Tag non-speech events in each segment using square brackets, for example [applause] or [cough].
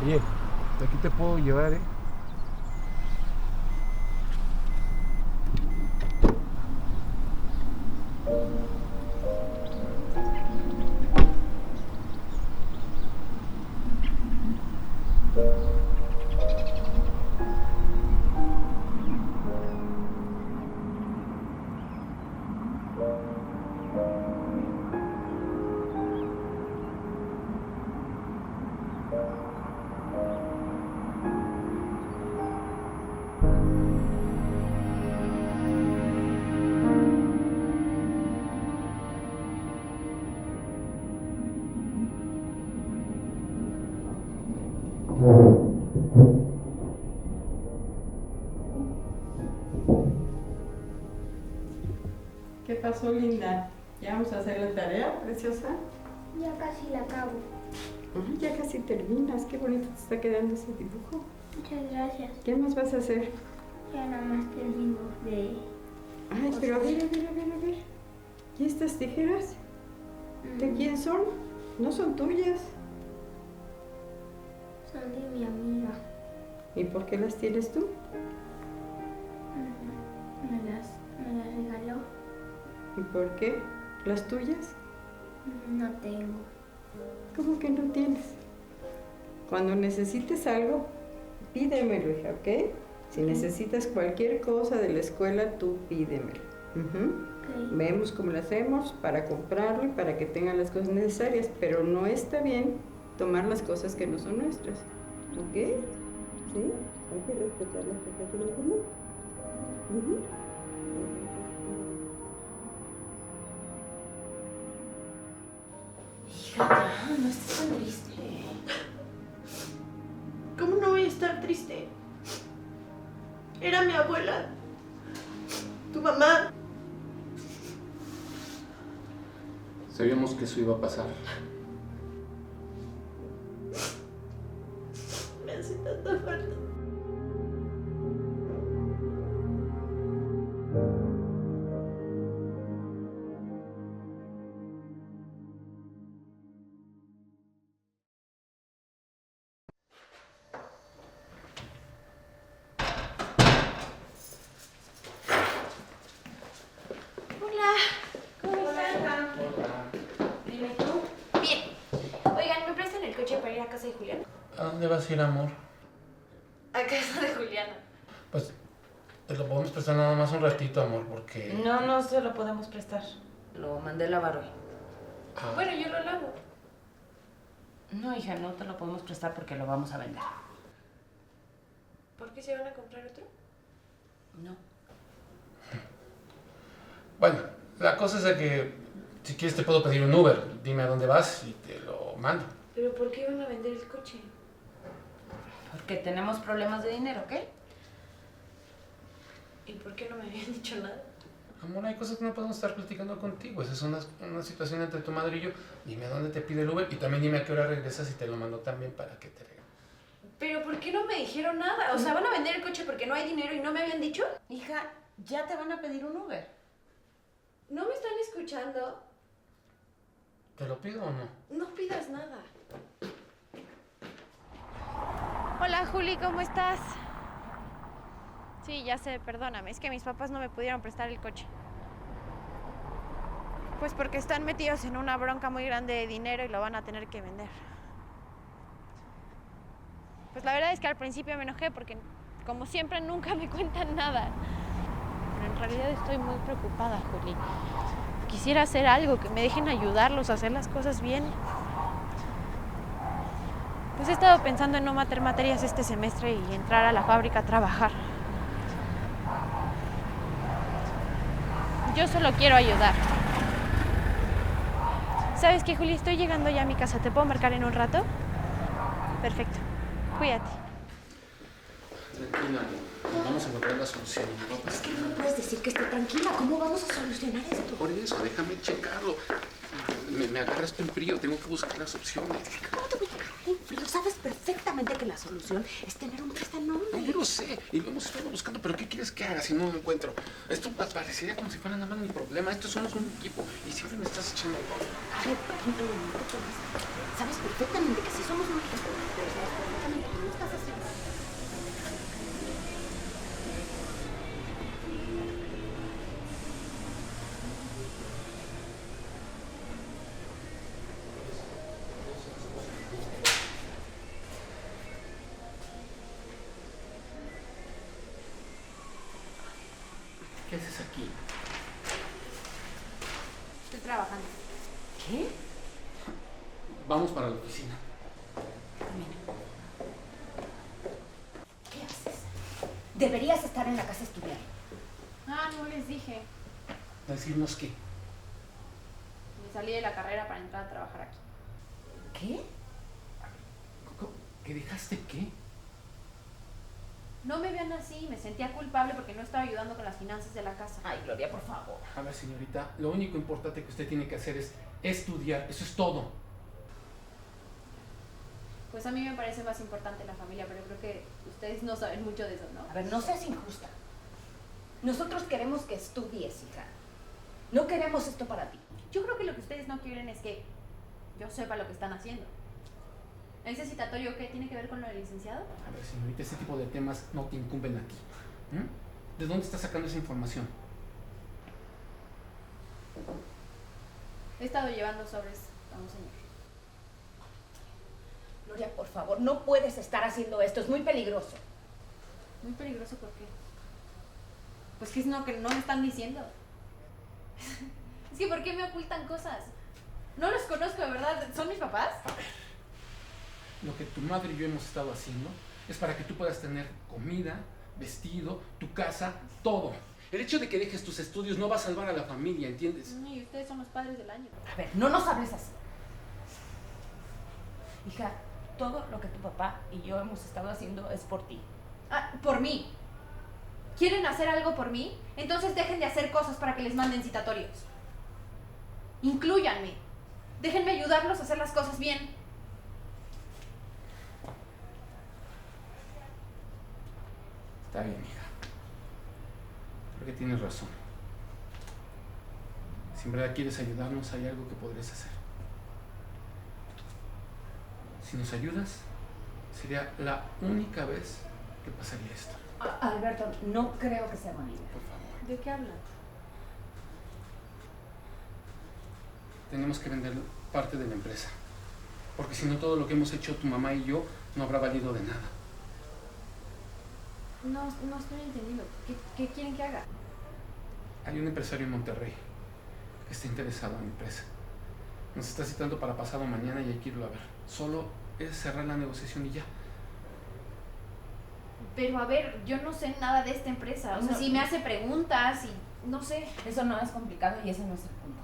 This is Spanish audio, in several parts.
Oye, aquí te puedo llevar, ¿eh? Pasó, linda? ¿Ya vamos a hacer la tarea, preciosa? Ya casi la acabo. Ay, ya casi terminas. Qué bonito te está quedando ese dibujo. Muchas gracias. ¿Qué más vas a hacer? Ya nada más termino de... Ay, pero a ver, a ver, a ver, a ver. ¿Y estas tijeras? ¿De Mm, quién son? No son tuyas. Son de mi amiga. ¿Y por qué las tienes tú? Por qué? ¿Las tuyas? No tengo. ¿Cómo que no tienes? Cuando necesites algo, pídemelo, hija, ¿ok? Si necesitas cualquier cosa de la escuela, tú pídemelo. Vemos cómo lo hacemos para comprarlo y para que tengan las cosas necesarias, pero no está bien tomar las cosas que no son nuestras. ¿Ok? ¿Sí? Hay que respetar las cosas de los demás. Ujú. Ya, no estés tan triste. ¿Cómo no voy a estar triste? Era mi abuela. Tu mamá. Sabíamos que eso iba a pasar. Prestar. Lo mandé a lavar hoy. Ah, Bueno, yo lo lavo. No, hija, no te lo podemos prestar porque lo vamos a vender. ¿Por qué se van a comprar otro? No. Bueno, la cosa es de que si quieres te puedo pedir un Uber. Dime a dónde vas y te lo mando. ¿Pero por qué van a vender el coche? Porque tenemos problemas de dinero, ¿ok? ¿Y por qué no me habían dicho nada? Amor, hay cosas que no podemos estar platicando contigo. Esa es una, una situación entre tu madre y yo. Dime a dónde te pide el Uber y también dime a qué hora regresas y te lo mando también para que te regale. ¿Pero por qué no me dijeron nada? O sea, ¿van a vender el coche porque no hay dinero y no me habían dicho? Hija, ya te van a pedir un Uber. ¿No me están escuchando? ¿Te lo pido o no? No pidas nada. Hola Juli, ¿cómo estás? Sí, ya sé, perdóname, es que mis papás no me pudieron prestar el coche. Pues porque están metidos en una bronca muy grande de dinero y lo van a tener que vender. Pues la verdad es que al principio me enojé porque, como siempre, nunca me cuentan nada. Pero en realidad estoy muy preocupada, Juli. Quisiera hacer algo, que me dejen ayudarlos a hacer las cosas bien. Pues he estado pensando en no matar materias este semestre y entrar a la fábrica a trabajar. Yo solo quiero ayudar. ¿Sabes qué, Juli? Estoy llegando ya a mi casa. ¿Te puedo marcar en un rato? Perfecto. Cuídate. Tranquila, vamos a encontrar la solución. No Es que no me puedes decir que esté tranquila. ¿Cómo vamos a solucionar esto? Por eso, déjame checarlo. me, me agarraste en frío, tengo que buscar las opciones. ¿Cómo te voy a frío? Sabes perfectamente que la solución es tener un prestanombres. No, yo lo sé, y lo hemos estado buscando, pero ¿qué quieres que haga si no lo encuentro? Esto pa- parecería como si fuera nada más mi problema. Esto somos un equipo y siempre me estás echando gol. A ver. Sabes perfectamente que sí somos un equipo, pero sabes perfectamente que no estás haciendo. ¿Qué haces aquí? Estoy trabajando. ¿Qué? Vamos para la oficina. ¿Qué haces? Deberías estar en la casa estudiando. Ah, no les dije. Decirnos qué. Me salí de la carrera para entrar a trabajar aquí. ¿Qué? ¿Que dejaste qué? No me vean así, me sentía culpable porque no estaba ayudando con las finanzas de la casa. Ay, Gloria, por favor. A ver, señorita, lo único importante que usted tiene que hacer es estudiar. Eso es todo. Pues a mí me parece más importante la familia, pero creo que ustedes no saben mucho de eso, ¿no? A ver, no seas injusta. Nosotros queremos que estudies, hija. No queremos esto para ti. Yo creo que lo que ustedes no quieren es que yo sepa lo que están haciendo. ¿Ese citatorio qué tiene que ver con lo del licenciado? A ver, señorita, ese tipo de temas no te incumben a ti. ¿Mm? ¿De dónde está sacando esa información? He estado llevando sobres a un señor. Gloria, por favor, no puedes estar haciendo esto. Es muy peligroso. Muy peligroso, ¿por qué? Pues que es no que no me están diciendo. es que ¿por qué me ocultan cosas? No los conozco, de verdad. ¿Son mis papás? Lo que tu madre y yo hemos estado haciendo es para que tú puedas tener comida, vestido, tu casa, todo. El hecho de que dejes tus estudios no va a salvar a la familia, ¿entiendes? Y ustedes son los padres del año. A ver, no nos hables así. Hija, todo lo que tu papá y yo hemos estado haciendo es por ti. Ah, por mí. ¿Quieren hacer algo por mí? Entonces dejen de hacer cosas para que les manden citatorios. Inclúyanme. Déjenme ayudarlos a hacer las cosas bien. Está bien, hija. Creo que tienes razón. Si en verdad quieres ayudarnos, hay algo que podrías hacer. Si nos ayudas, sería la única vez que pasaría esto. Alberto, no creo que sea buena idea. Por favor. ¿De qué hablan? Tenemos que vender parte de la empresa. Porque si no, todo lo que hemos hecho tu mamá y yo no habrá valido de nada. No, no estoy entendiendo. ¿Qué, qué quieren que haga? Hay un empresario en Monterrey que está interesado en la empresa. Nos está citando para pasado mañana y hay que irlo a ver. Solo es cerrar la negociación y ya. Pero a ver, yo no sé nada de esta empresa. O sea, si me hace preguntas y no sé. Eso no es complicado y ese no es el punto.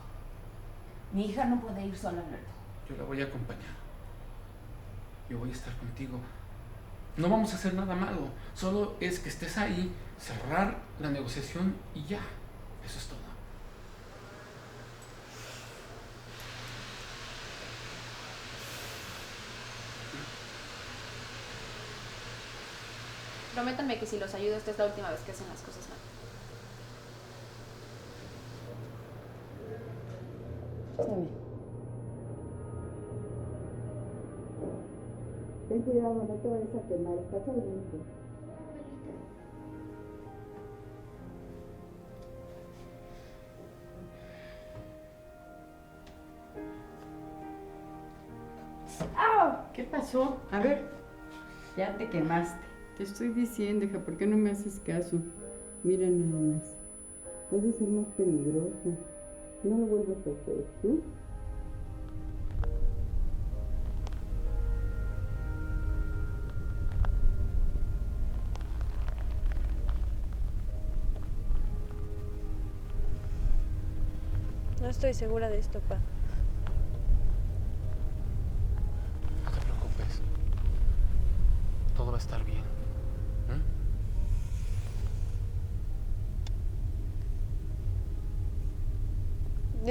Mi hija no puede ir sola, Alberto. Yo la voy a acompañar. Yo voy a estar contigo. No vamos a hacer nada malo. Solo es que estés ahí, cerrar la negociación y ya. Eso es todo. Prométanme que si los ayudo, esta es la última vez que hacen las cosas mal. Ten cuidado, no te vayas a quemar, está caliente. ¿Qué pasó? A ver, ya te quemaste. Te estoy diciendo, hija, ¿por qué no me haces caso? Mira nada más. Puede ser más peligroso. No lo vuelvas a hacer, ¿sí? No estoy segura de esto, pa. No te preocupes. Todo va a estar bien. ¿Mm?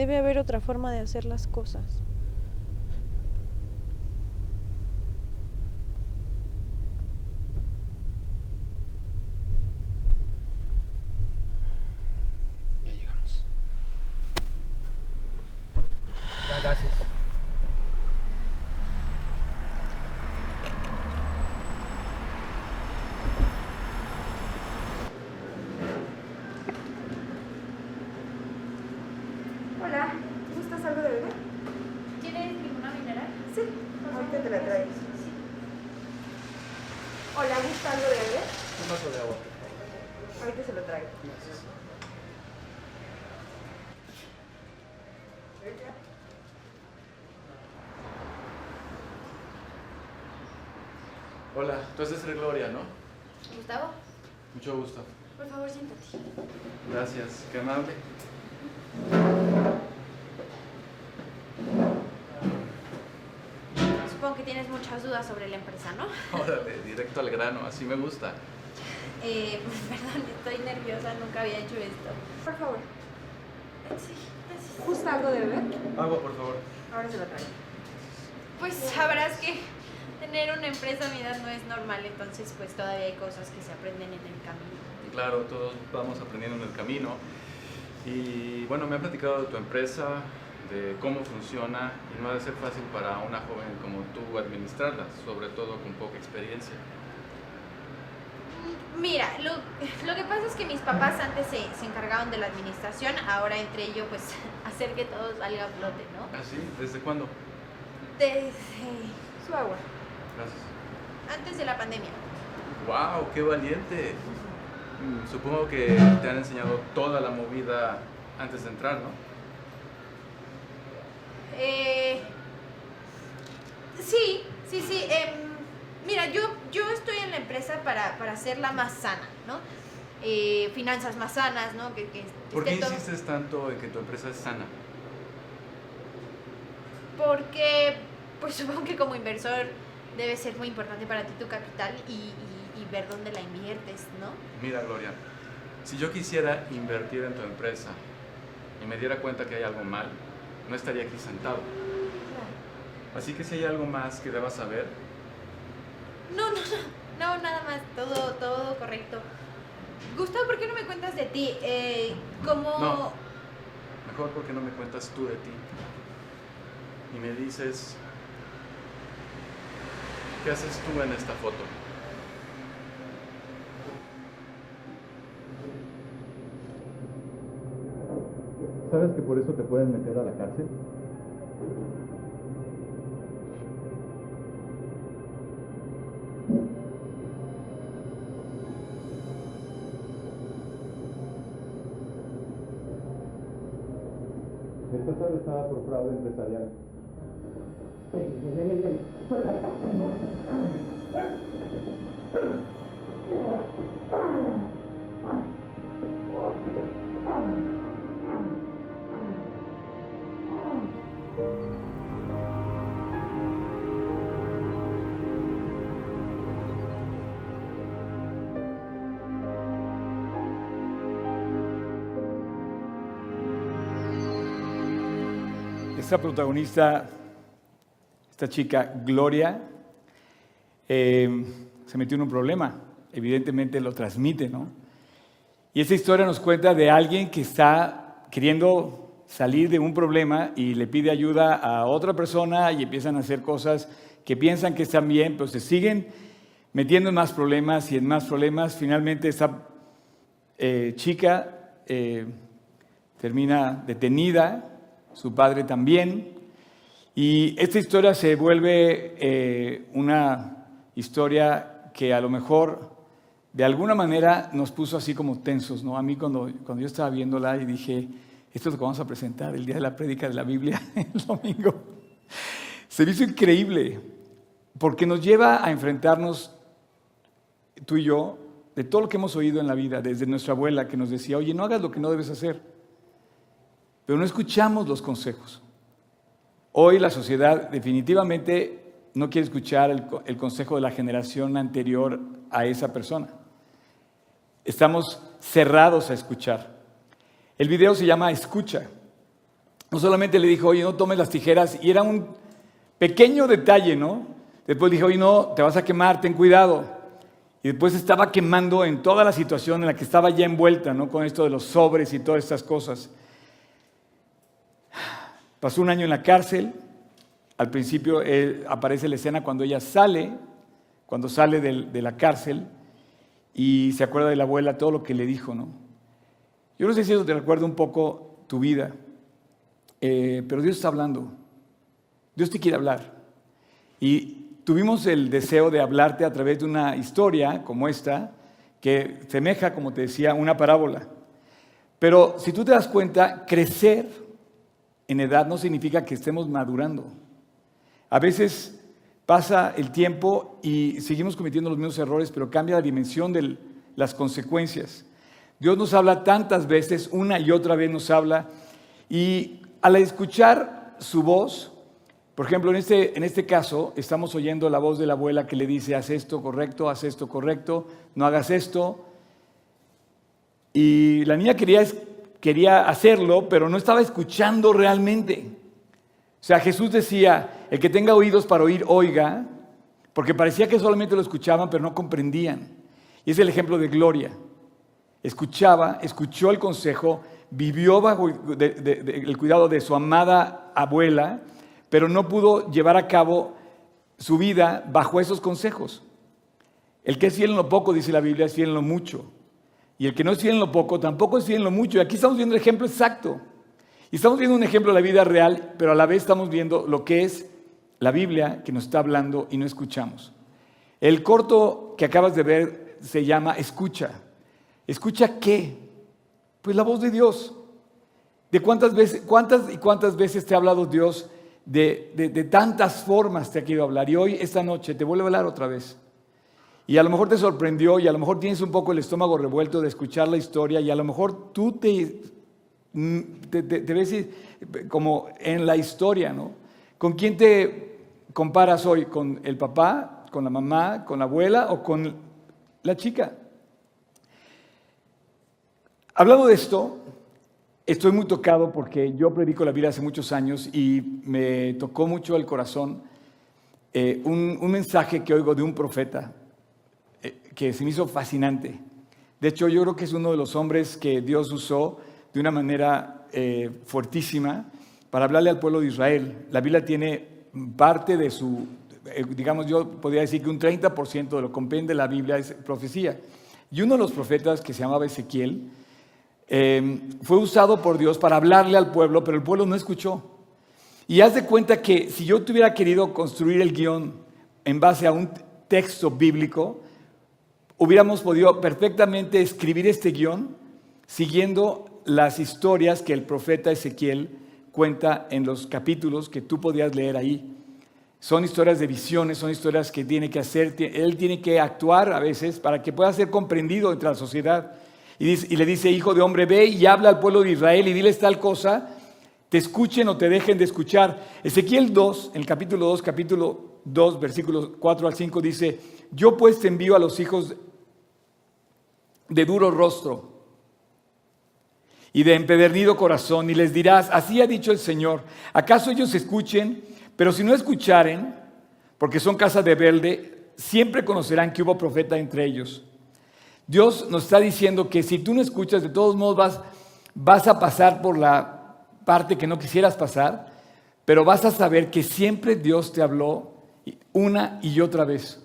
Debe haber otra forma de hacer las cosas. Ya llegamos. Gracias. Hola, ¿gustas algo de beber? ¿Tienes ninguna mineral? Sí, ahorita te la traigo. Hola, ¿gusta algo de beber? Un vaso de agua, por favor. Ahorita se lo traigo. Gracias. De ser Gloria, ¿no? Gustavo, Mucho gusto. por favor, siéntate. Gracias, qué amable. Supongo que tienes muchas dudas sobre la empresa, ¿no? [laughs] Órale, directo al grano, así me gusta. Eh, [laughs] perdón, estoy nerviosa, nunca había hecho esto. Por favor. Sí, gracias. ¿Gusta algo de beber? Agua, por favor. Ahora se lo traigo. Pues sabrás que tener una empresa a mi edad no es normal, entonces pues todavía hay cosas que se aprenden en el camino. Claro, todos vamos aprendiendo en el camino. Y bueno, me han platicado de tu empresa, de cómo funciona, y no ha de ser fácil para una joven como tú administrarla, sobre todo con poca experiencia. Mira, lo, lo que pasa es que mis papás antes se, se encargaban de la administración, ahora entre ellos pues [laughs] hacer que todo salga a flote, ¿no? ¿Ah, sí? ¿Desde cuándo? Desde Su agua. Gracias. antes de la pandemia. ¡Wow! ¡Qué valiente! Mm, Supongo que te han enseñado toda la movida antes de entrar, ¿no? Eh, sí, sí, sí. em, mira, yo, yo estoy en la empresa para, para hacerla más sana, ¿no? Eh, finanzas más sanas, ¿no? Que, que ¿Por qué todo- insistes tanto en que tu empresa es sana? Porque, pues [laughs] supongo que como inversor debe ser muy importante para ti tu capital y, y- y ver dónde la inviertes, ¿no? Mira, Gloria, si yo quisiera invertir en tu empresa y me diera cuenta que hay algo mal, no estaría aquí sentado. Así que si hay algo más que debas saber, No, no, no, no, nada más, todo, todo correcto. Gustavo, ¿por qué no me cuentas de ti? Eh, ¿Cómo...? No. mejor porque no me cuentas tú de ti. Y me dices, ¿qué haces tú en esta foto? ¿Sabes que por eso te pueden meter a la cárcel? Estás arrestada por fraude empresarial. Esta protagonista, esta chica Gloria, eh, se metió en un problema. Evidentemente lo transmite, ¿no? Y esta historia nos cuenta de alguien que está queriendo salir de un problema y le pide ayuda a otra persona y empiezan a hacer cosas que piensan que están bien, pero se siguen metiendo en más problemas y en más problemas. Finalmente esta eh, chica eh, termina detenida, su padre también, y esta historia se vuelve eh, una historia que a lo mejor de alguna manera nos puso así como tensos, ¿no? A mí cuando, cuando yo estaba viéndola y dije, esto es lo que vamos a presentar el día de la prédica de la Biblia, [laughs] el domingo, se me hizo increíble, porque nos lleva a enfrentarnos, tú y yo, de todo lo que hemos oído en la vida, desde nuestra abuela que nos decía, oye, no hagas lo que no debes hacer, pero no escuchamos los consejos. Hoy la sociedad definitivamente no quiere escuchar el, consejo de la generación anterior a esa persona. Estamos cerrados a escuchar. El video se llama Escucha. no solamente le dijo, oye, no tomes las tijeras, y era un pequeño detalle, ¿no? Después dijo, oye, no, te vas a quemar, ten cuidado. Y después estaba quemando en toda la situación en la que estaba ya envuelta, ¿no? Con esto de los sobres y todas estas cosas. Pasó un año en la cárcel. Al principio eh, aparece la escena cuando ella sale, cuando sale de la cárcel y se acuerda de la abuela, todo lo que le dijo, ¿no? Yo no sé si eso te recuerda un poco tu vida, eh, pero Dios está hablando. Dios te quiere hablar. Y tuvimos el deseo de hablarte a través de una historia como esta, que semeja, como te decía, una parábola. Pero si tú te das cuenta, crecer en edad no significa que estemos madurando. A veces pasa el tiempo y seguimos cometiendo los mismos errores, pero cambia la dimensión de las consecuencias. Dios nos habla tantas veces, una y otra vez nos habla, y al escuchar su voz, por ejemplo, en este, en este caso, estamos oyendo la voz de la abuela que le dice, haz esto correcto, haz esto correcto, no hagas esto. Y la niña quería, quería hacerlo, pero no estaba escuchando realmente. O sea, Jesús decía, el que tenga oídos para oír, oiga, porque parecía que solamente lo escuchaban, pero no comprendían. Y es el ejemplo de Gloria. Escuchaba, escuchó el consejo, vivió bajo el cuidado de su amada abuela, pero no pudo llevar a cabo su vida bajo esos consejos. El que es fiel en lo poco, dice la Biblia, es fiel en lo mucho. Y el que no es fiel en lo poco, tampoco es fiel en lo mucho. Y aquí estamos viendo el ejemplo exacto. Y estamos viendo un ejemplo de la vida real, pero a la vez estamos viendo lo que es la Biblia que nos está hablando y no escuchamos. El corto que acabas de ver se llama Escucha. ¿Escucha qué? Pues la voz de Dios. ¿De cuántas veces, y cuántas veces te ha hablado Dios? De, tantas formas te ha querido hablar. Y hoy, esta noche, te vuelve a hablar otra vez. Y a lo mejor te sorprendió y a lo mejor tienes un poco el estómago revuelto de escuchar la historia y a lo mejor tú te, mm, te, ves como en la historia, ¿no? ¿Con quién te comparas hoy? ¿Con el papá? ¿Con la mamá? ¿Con la abuela? ¿O con la chica? Hablando de esto, estoy muy tocado porque yo predico la Biblia hace muchos años y me tocó mucho el corazón eh, un, mensaje que oigo de un profeta que se me hizo fascinante. De hecho, yo creo que es uno de los hombres que Dios usó de una manera eh, fuertísima para hablarle al pueblo de Israel. La Biblia tiene parte de su, eh, digamos, yo podría decir que un 30% de lo que comprende la Biblia es profecía. Y uno de los profetas que se llamaba Ezequiel eh, fue usado por Dios para hablarle al pueblo, pero el pueblo no escuchó. Y haz de cuenta que si yo tuviera querido construir el guion en base a un texto bíblico, hubiéramos podido perfectamente escribir este guion siguiendo las historias que el profeta Ezequiel cuenta en los capítulos que tú podías leer ahí. Son historias de visiones, son historias que tiene que hacer, él tiene que actuar a veces para que pueda ser comprendido entre la sociedad. Y le dice, hijo de hombre, ve y habla al pueblo de Israel y diles tal cosa, te escuchen o te dejen de escuchar. Ezequiel 2, en el capítulo 2, capítulo 2, versículos 4 al 5, dice, yo pues te envío a los hijos de duro rostro y de empedernido corazón, y les dirás, así ha dicho el Señor, ¿acaso ellos escuchen? Pero si no escucharen, porque son casa de verde, siempre conocerán que hubo profeta entre ellos. Dios nos está diciendo que si tú no escuchas, de todos modos vas, vas a pasar por la parte que no quisieras pasar, pero vas a saber que siempre Dios te habló una y otra vez.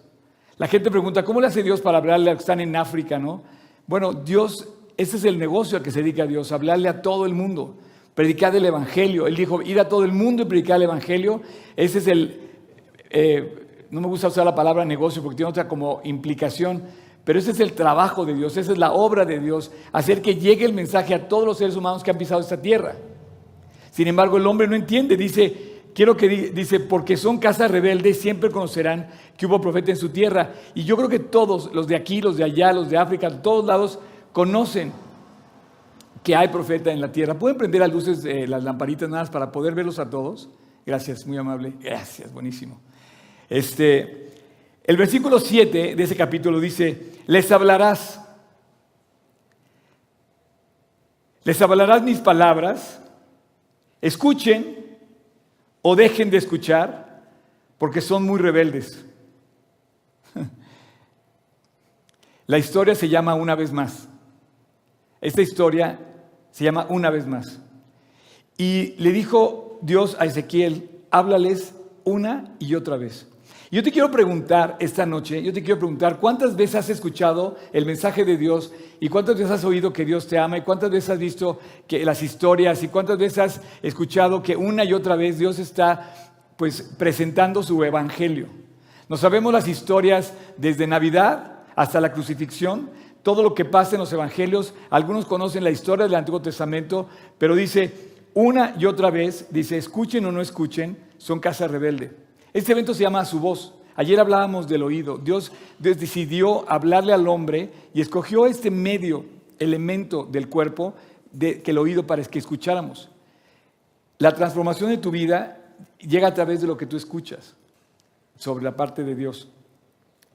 La gente pregunta, ¿cómo le hace Dios para hablarle a los que están en África, no? Bueno, Dios, ese es el negocio al que se dedica Dios, hablarle a todo el mundo, predicar el Evangelio. Él dijo, ir a todo el mundo y predicar el Evangelio. Ese es el, eh, no me gusta usar la palabra negocio porque tiene otra como implicación, pero ese es el trabajo de Dios, esa es la obra de Dios, hacer que llegue el mensaje a todos los seres humanos que han pisado esta tierra. Sin embargo, el hombre no entiende, dice, quiero que di- dice, porque son casa rebelde, siempre conocerán que hubo profeta en su tierra. Y yo creo que todos, los de aquí, los de allá, los de África, de todos lados, conocen que hay profeta en la tierra. ¿Pueden prender las luces, eh, las lamparitas nada más para poder verlos a todos? Gracias, muy amable. Gracias, buenísimo. Este, el versículo 7 de ese capítulo dice, les hablarás, les hablarás mis palabras Escuchen o dejen de escuchar porque son muy rebeldes. [laughs] La historia se llama Una vez más. Esta historia se llama Una vez más. Y le dijo Dios a Ezequiel, háblales una y otra vez. Yo te quiero preguntar esta noche, yo te quiero preguntar, ¿cuántas veces has escuchado el mensaje de Dios y cuántas veces has oído que Dios te ama y cuántas veces has visto que las historias y cuántas veces has escuchado que una y otra vez Dios está pues presentando su evangelio? No sabemos las historias desde Navidad hasta la crucifixión, todo lo que pasa en los evangelios, algunos conocen la historia del Antiguo Testamento, pero dice una y otra vez, dice, escuchen o no escuchen, son casa rebelde. Este evento se llama Su voz. Ayer hablábamos del oído. Dios, decidió hablarle al hombre y escogió este medio, elemento del cuerpo, de, que el oído para que escucháramos. La transformación de tu vida llega a través de lo que tú escuchas sobre la parte de Dios.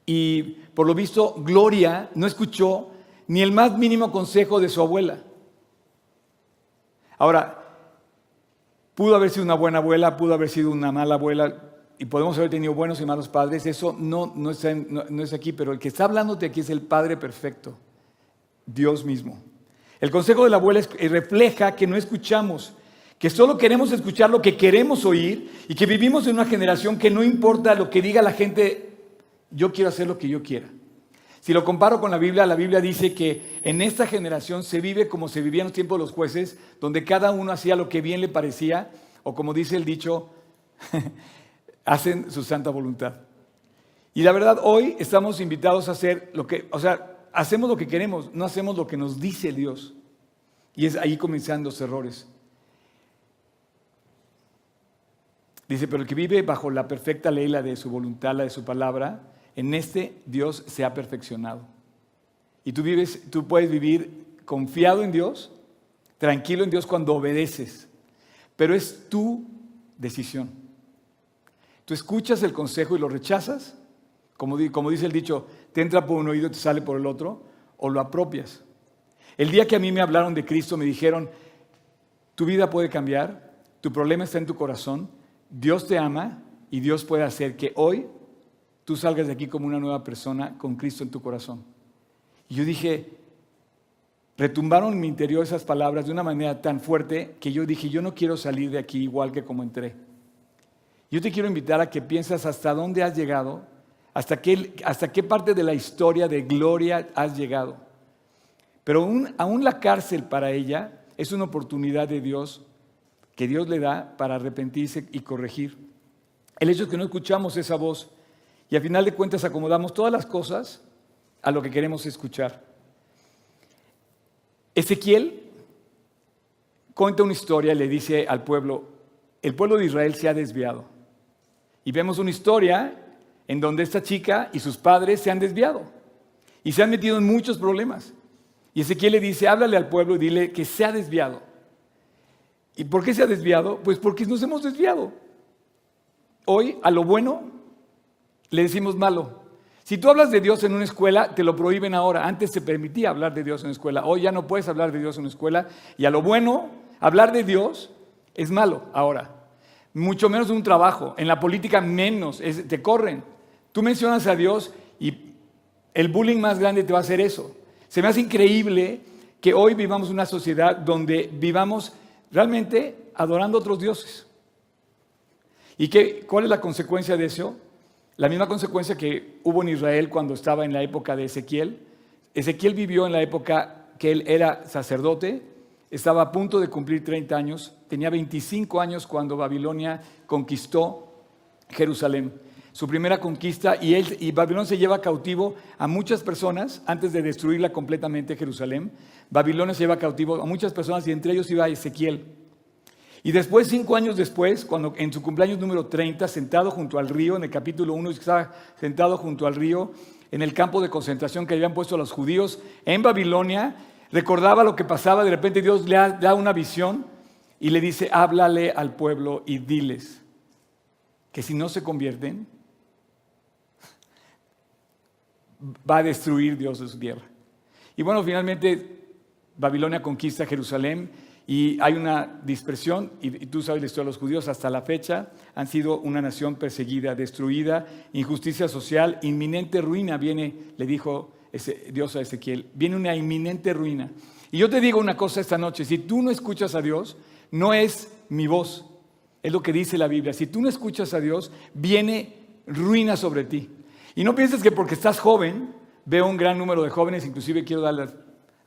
Y por lo visto, Gloria no escuchó ni el más mínimo consejo de su abuela. Ahora, pudo haber sido una buena abuela, pudo haber sido una mala abuela, y podemos haber tenido buenos y malos padres, eso no, no, es aquí, pero el que está hablándote aquí es el Padre perfecto, Dios mismo. El consejo de la abuela refleja que no escuchamos, que solo queremos escuchar lo que queremos oír y que vivimos en una generación que no importa lo que diga la gente, yo quiero hacer lo que yo quiera. Si lo comparo con la Biblia, la Biblia dice que en esta generación se vive como se vivía en los tiempos de los jueces, donde cada uno hacía lo que bien le parecía, o como dice el dicho, [laughs] hacen su santa voluntad. Y la verdad, hoy estamos invitados a hacer lo que, o sea, hacemos lo que queremos, no hacemos lo que nos dice Dios. Y es ahí comienzan los errores. Dice, pero el que vive bajo la perfecta ley, la de su voluntad, la de su palabra, en este Dios se ha perfeccionado. Y tú vives, tú puedes vivir confiado en Dios, tranquilo en Dios cuando obedeces. Pero es tu decisión. Tú escuchas el consejo y lo rechazas, como, dice el dicho, te entra por un oído y te sale por el otro, o lo apropias. El día que a mí me hablaron de Cristo, me dijeron, tu vida puede cambiar, tu problema está en tu corazón, Dios te ama y Dios puede hacer que hoy tú salgas de aquí como una nueva persona con Cristo en tu corazón. Y yo dije, retumbaron en mi interior esas palabras de una manera tan fuerte que yo dije, yo no quiero salir de aquí igual que como entré. Yo te quiero invitar a que pienses hasta dónde has llegado, hasta qué, hasta qué parte de la historia de gloria has llegado. Pero aún, la cárcel para ella es una oportunidad de Dios que Dios le da para arrepentirse y corregir. El hecho es que no escuchamos esa voz y al final de cuentas acomodamos todas las cosas a lo que queremos escuchar. Ezequiel cuenta una historia y le dice al pueblo, el pueblo de Israel se ha desviado. Y vemos una historia en donde esta chica y sus padres se han desviado y se han metido en muchos problemas. Y Ezequiel le dice, háblale al pueblo y dile que se ha desviado. ¿Y por qué se ha desviado? Pues porque nos hemos desviado. Hoy a lo bueno le decimos malo. Si tú hablas de Dios en una escuela, te lo prohíben ahora. Antes se permitía hablar de Dios en una escuela. Hoy ya no puedes hablar de Dios en una escuela. Y a lo bueno, hablar de Dios es malo ahora mucho menos un trabajo. En la política menos, te corren. Tú mencionas a Dios y el bullying más grande te va a hacer eso. Se me hace increíble que hoy vivamos una sociedad donde vivamos realmente adorando a otros dioses. ¿Y qué, cuál es la consecuencia de eso? La misma consecuencia que hubo en Israel cuando estaba en la época de Ezequiel. Ezequiel vivió en la época que él era sacerdote, estaba a punto de cumplir 30 años, tenía 25 años cuando Babilonia conquistó Jerusalén. Su primera conquista y, él, Babilonia se lleva cautivo a muchas personas antes de destruirla completamente Jerusalén. Babilonia se lleva cautivo a muchas personas y entre ellos iba Ezequiel. Y después, cinco años después, cuando en su cumpleaños número 30, sentado junto al río, en el capítulo 1, estaba sentado junto al río, en el campo de concentración que habían puesto los judíos en Babilonia, recordaba lo que pasaba, de repente Dios le da una visión y le dice, háblale al pueblo y diles que si no se convierten, [laughs] va a destruir Dios de su tierra. Y bueno, finalmente Babilonia conquista Jerusalén Y hay una dispersión, y, tú sabes la historia de los judíos, hasta la fecha han sido una nación perseguida, destruida, injusticia social, inminente ruina viene, le dijo Dios a Ezequiel, viene una inminente ruina. Y yo te digo una cosa esta noche, si tú no escuchas a Dios, no es mi voz, es lo que dice la Biblia. Si tú no escuchas a Dios, viene ruina sobre ti. Y no pienses que porque estás joven, veo un gran número de jóvenes, inclusive quiero darle a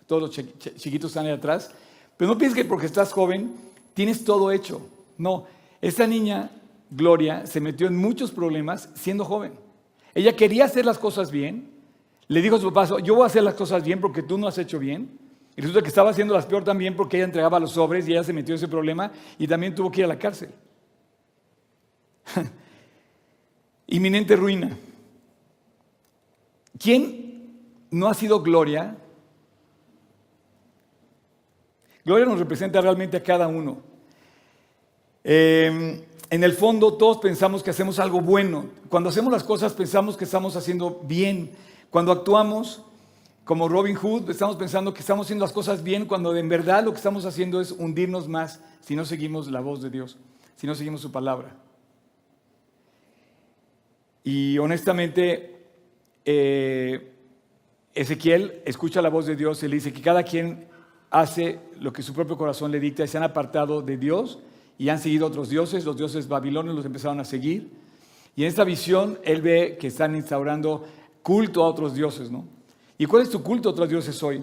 todos los chiquitos están ahí atrás, pero no pienses que porque estás joven tienes todo hecho. No, esta niña, Gloria, se metió en muchos problemas siendo joven. Ella quería hacer las cosas bien. Le dijo a su papá, yo voy a hacer las cosas bien porque tú no has hecho bien. Y resulta que estaba haciendo las peor también porque ella entregaba los sobres y ella se metió en ese problema y también tuvo que ir a la cárcel. [laughs] Inminente ruina. ¿Quién no ha sido Gloria Gloria nos representa realmente a cada uno. Eh, en el fondo todos pensamos que hacemos algo bueno. Cuando hacemos las cosas pensamos que estamos haciendo bien. Cuando actuamos como Robin Hood, estamos pensando que estamos haciendo las cosas bien cuando en verdad lo que estamos haciendo es hundirnos más si no seguimos la voz de Dios, si no seguimos su palabra. Y honestamente, eh, Ezequiel escucha la voz de Dios y le dice que cada quien hace lo que su propio corazón le dicta y se han apartado de Dios y han seguido otros dioses, los dioses babilonios los empezaron a seguir. Y en esta visión él ve que están instaurando culto a otros dioses, ¿no? ¿Y cuál es tu culto a otros dioses hoy?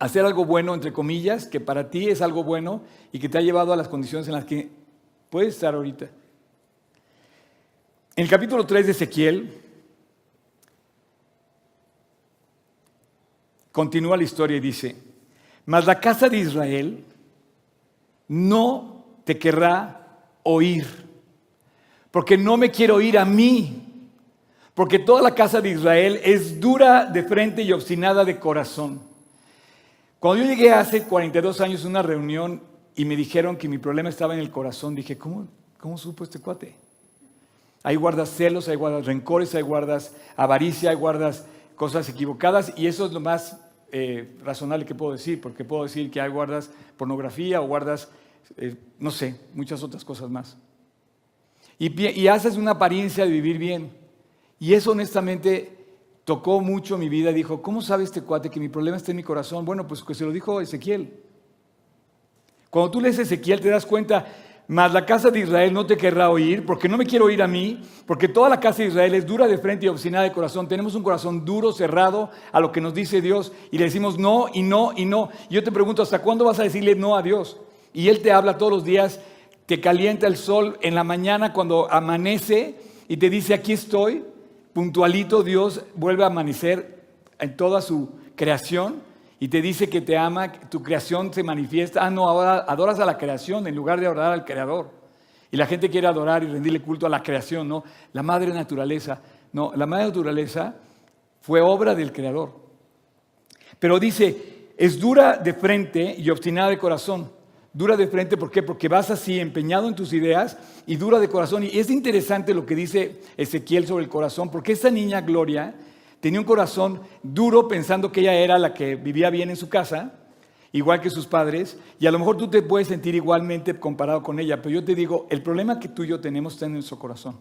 Hacer algo bueno, entre comillas, que para ti es algo bueno y que te ha llevado a las condiciones en las que puedes estar ahorita. En el capítulo 3 de Ezequiel, continúa la historia y dice, mas la casa de Israel no te querrá oír, porque no me quiero oír a mí, porque toda la casa de Israel es dura de frente y obstinada de corazón. Cuando yo llegué hace 42 años a una reunión y me dijeron que mi problema estaba en el corazón, dije, ¿cómo, cómo supo este cuate? Hay guardas celos, hay guardas rencores, hay guardas avaricia, hay guardas cosas equivocadas y eso es lo más eh, razonable que puedo decir, porque puedo decir que hay guardas pornografía o guardas, eh, no sé, muchas otras cosas más. Y, y haces una apariencia de vivir bien. Y eso honestamente tocó mucho mi vida. Dijo, ¿cómo sabe este cuate que mi problema está en mi corazón? Bueno, pues que se lo dijo Ezequiel. Cuando tú lees Ezequiel te das cuenta, mas la casa de Israel no te querrá oír, porque no me quiero oír a mí, porque toda la casa de Israel es dura de frente y obstinada de corazón. Tenemos un corazón duro, cerrado a lo que nos dice Dios y le decimos no y no y no. Y yo te pregunto, ¿hasta cuándo vas a decirle no a Dios? Y Él te habla todos los días, te calienta el sol en la mañana cuando amanece y te dice, aquí estoy, puntualito Dios vuelve a amanecer en toda su creación y te dice que te ama, tu creación se manifiesta. Ah, no, ahora adoras a la creación en lugar de adorar al creador. Y la gente quiere adorar y rendirle culto a la creación, ¿no? La madre naturaleza. No, la madre naturaleza fue obra del creador. Pero dice, es dura de frente y obstinada de corazón. Dura de frente, ¿por qué? Porque vas así empeñado en tus ideas y dura de corazón. Y es interesante lo que dice Ezequiel sobre el corazón, porque esa niña Gloria Tenía un corazón duro pensando que ella era la que vivía bien en su casa, igual que sus padres, y a lo mejor tú te puedes sentir igualmente comparado con ella, pero yo te digo, el problema que tú y yo tenemos está en nuestro corazón.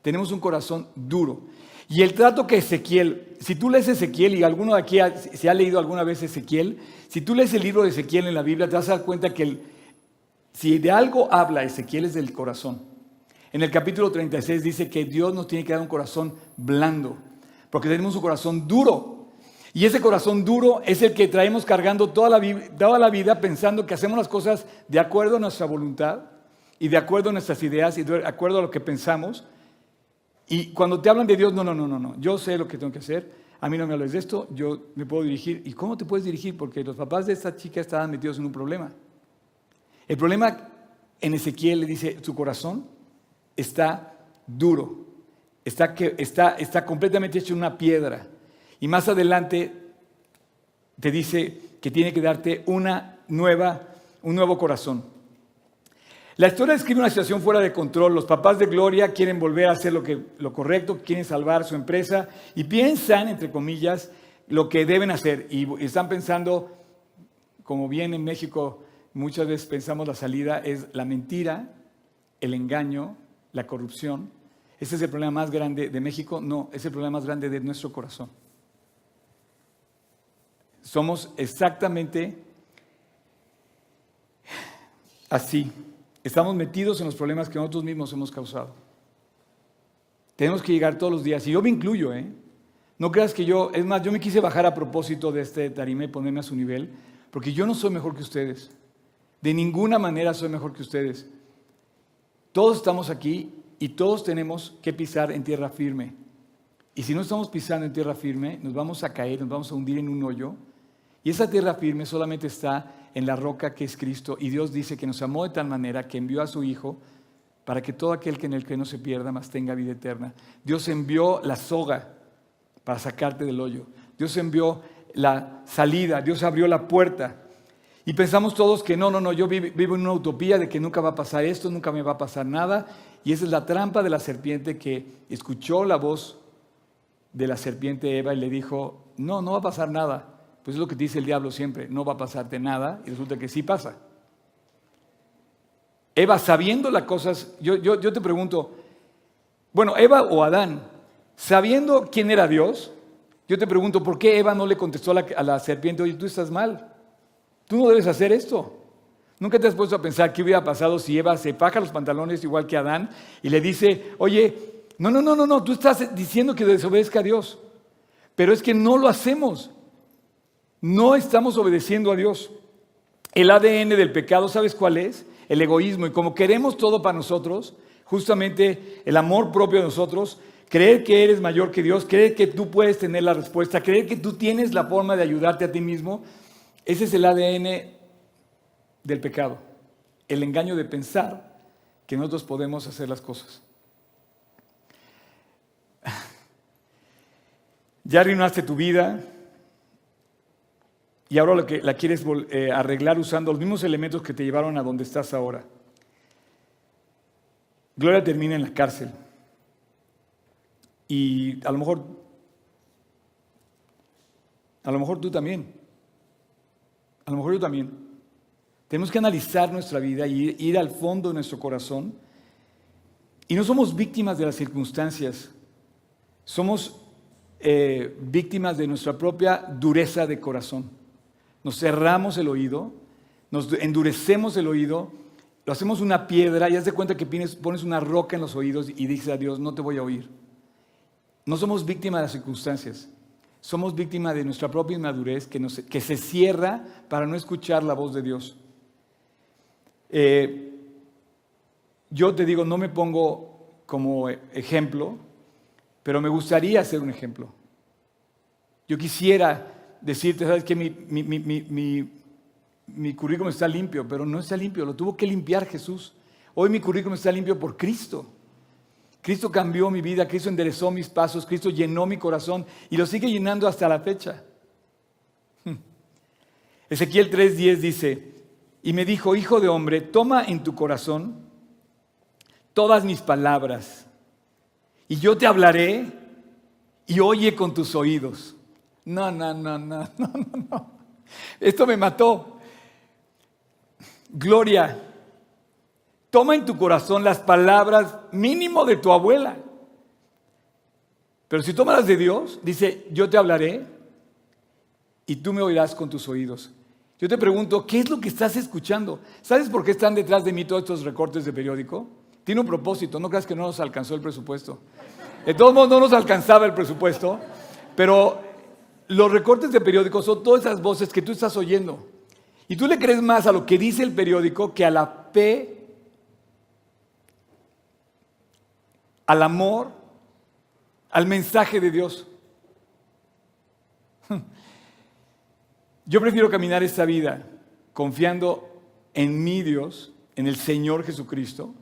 Tenemos un corazón duro. Y el trato que Ezequiel, si tú lees Ezequiel, y alguno de aquí se ha leído alguna vez Ezequiel, si tú lees el libro de Ezequiel en la Biblia, te vas a dar cuenta que si de algo habla Ezequiel es del corazón. En el capítulo 36 dice que Dios nos tiene que dar un corazón blando porque tenemos un corazón duro. Y ese corazón duro es el que traemos cargando toda la, toda la vida pensando que hacemos las cosas de acuerdo a nuestra voluntad y de acuerdo a nuestras ideas y de acuerdo a lo que pensamos. Y cuando te hablan de Dios, no, no, no, no, no, yo sé lo que tengo que hacer, a mí no me hables de esto, yo me puedo dirigir. ¿Y cómo te puedes dirigir? Porque los papás de esta chica estaban metidos en un problema. El problema en Ezequiel le dice, su corazón está duro está, que, está, está completamente hecho una piedra. Y más adelante te dice que tiene que darte una nueva, un nuevo corazón. La historia describe una situación fuera de control. Los papás de Gloria quieren volver a hacer lo, que, lo correcto, quieren salvar su empresa y piensan, entre comillas, lo que deben hacer. Y están pensando, como bien en México Muchas veces pensamos la salida es la mentira, el engaño, la corrupción. Ese es el problema más grande de México. No, es el problema más grande de nuestro corazón. Somos exactamente así. Estamos metidos en los problemas que nosotros mismos hemos causado. Tenemos que llegar todos los días, y yo me incluyo, ¿eh? No creas que yo, es más, yo me quise bajar a propósito de este tarime y ponerme a su nivel, porque yo no soy mejor que ustedes. De ninguna manera soy mejor que ustedes. Todos estamos aquí y todos tenemos que pisar en tierra firme. Y si no estamos pisando en tierra firme, nos vamos a caer, nos vamos a hundir en un hoyo. Y esa tierra firme solamente está en la roca que es Cristo. Y Dios dice que nos amó de tal manera que envió a su Hijo para que todo aquel que en el que no se pierda, más tenga vida eterna. Dios envió la soga para sacarte del hoyo. Dios envió la salida, Dios abrió la puerta. Y pensamos todos que no, no, no, yo vivo en una utopía de que nunca va a pasar esto, nunca me va a pasar nada. Y esa es la trampa de la serpiente que escuchó la voz de la serpiente Eva y le dijo, no, no va a pasar nada. Pues es lo que dice el diablo siempre, no va a pasarte nada y resulta que sí pasa. Eva, sabiendo las cosas, yo, yo, yo te pregunto, bueno, Eva o Adán, sabiendo quién era Dios, yo te pregunto, ¿por qué Eva no le contestó a la, a la serpiente, oye, tú estás mal? Tú no debes hacer esto. ¿Nunca te has puesto a pensar qué hubiera pasado si Eva se paja los pantalones igual que Adán y le dice, oye, no, no, no, no, no, tú estás diciendo que desobedezca a Dios, pero es que no lo hacemos. No estamos obedeciendo a Dios. El ADN del pecado, ¿sabes cuál es? El egoísmo. Y como queremos todo para nosotros, justamente el amor propio de nosotros, creer que eres mayor que Dios, creer que tú puedes tener la respuesta, creer que tú tienes la forma de ayudarte a ti mismo, ese es el ADN del pecado. El engaño de pensar que nosotros podemos hacer las cosas. [laughs] Ya arruinaste tu vida y ahora lo que la quieres eh, arreglar usando los mismos elementos que te llevaron a donde estás ahora. Gloria termina en la cárcel. Y a lo mejor, a lo mejor tú también. A lo mejor yo también. Tenemos que analizar nuestra vida y ir al fondo de nuestro corazón. Y no somos víctimas de las circunstancias. Somos eh, víctimas de nuestra propia dureza de corazón. Nos cerramos el oído, nos endurecemos el oído, lo hacemos una piedra y haz de cuenta que pones una roca en los oídos y dices a Dios, no te voy a oír. No somos víctimas de las circunstancias, somos víctimas de nuestra propia inmadurez que, se cierra para no escuchar la voz de Dios. Eh, yo te digo, no me pongo como ejemplo, pero me gustaría ser un ejemplo. Yo quisiera decirte, sabes que mi, mi, currículum está limpio, pero no está limpio, lo tuvo que limpiar Jesús. Hoy mi currículum está limpio por Cristo. Cristo cambió mi vida, Cristo enderezó mis pasos, Cristo llenó mi corazón y lo sigue llenando hasta la fecha. Ezequiel 3:10 dice, y me dijo, hijo de hombre, toma en tu corazón todas mis palabras y yo te hablaré y oye con tus oídos. No, no, no, [laughs] no, no, no, Esto me mató. Gloria, toma en tu corazón las palabras mínimo de tu abuela. Pero si tomas las de Dios, dice, yo te hablaré y tú me oirás con tus oídos. Yo te pregunto, ¿qué es lo que estás escuchando? ¿Sabes por qué están detrás de mí todos estos recortes de periódico? Tiene un propósito, no creas que no nos alcanzó el presupuesto. De todos modos, no nos alcanzaba el presupuesto, pero los recortes de periódico son todas esas voces que tú estás oyendo. Y tú le crees más a lo que dice el periódico que a la fe, al amor, al mensaje de Dios. [laughs] Yo prefiero caminar esta vida confiando en mi Dios, en el Señor Jesucristo,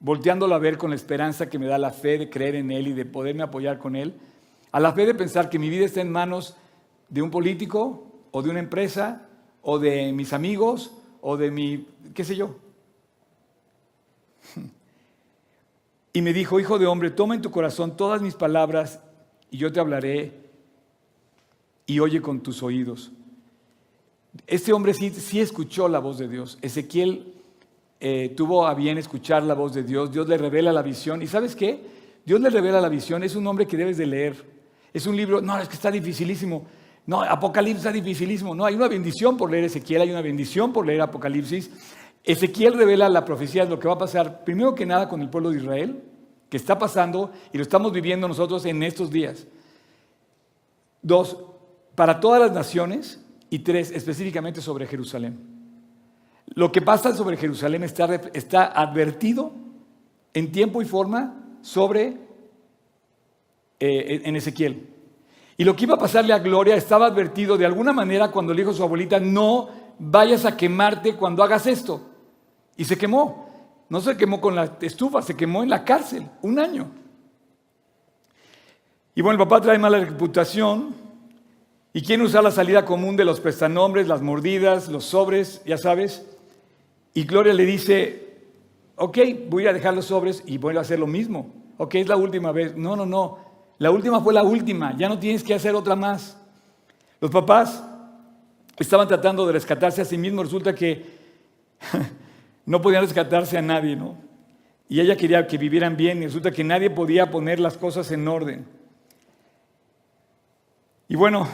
volteándolo a ver con la esperanza que me da la fe de creer en Él y de poderme apoyar con Él, a la fe de pensar que mi vida está en manos de un político o de una empresa o de mis amigos o de mi, qué sé yo. [laughs] Y me dijo, hijo de hombre, toma en tu corazón todas mis palabras y yo te hablaré y oye con tus oídos. Este hombre sí, sí escuchó la voz de Dios. Ezequiel eh, tuvo a bien escuchar la voz de Dios. Dios le revela la visión. ¿Y sabes qué? Dios le revela la visión. Es un hombre que debes de leer. Es un libro, no, es que está dificilísimo. No, Apocalipsis está dificilísimo. No, hay una bendición por leer Ezequiel, hay una bendición por leer Apocalipsis. Ezequiel revela la profecía de lo que va a pasar, primero que nada, con el pueblo de Israel, que está pasando y lo estamos viviendo nosotros en estos días. Dos, para todas las naciones. Y tres, específicamente sobre Jerusalén. Lo que pasa sobre Jerusalén está, está advertido en tiempo y forma sobre eh, en Ezequiel. Y lo que iba a pasarle a Gloria estaba advertido de alguna manera cuando le dijo a su abuelita, no vayas a quemarte cuando hagas esto. Y se quemó. No se quemó con la estufa, se quemó en la cárcel, un año. Y bueno, el papá trae mala reputación y quiere usar la salida común de los prestanombres, las mordidas, los sobres, ya sabes. Y Gloria le dice, ok, voy a dejar los sobres y voy a hacer lo mismo. Ok, es la última vez. No, no, no. La última fue la última. Ya no tienes que hacer otra más. Los papás estaban tratando de rescatarse a sí mismos. Resulta que [laughs] no podían rescatarse a nadie, ¿no? Y ella quería que vivieran bien y resulta que nadie podía poner las cosas en orden. Y bueno,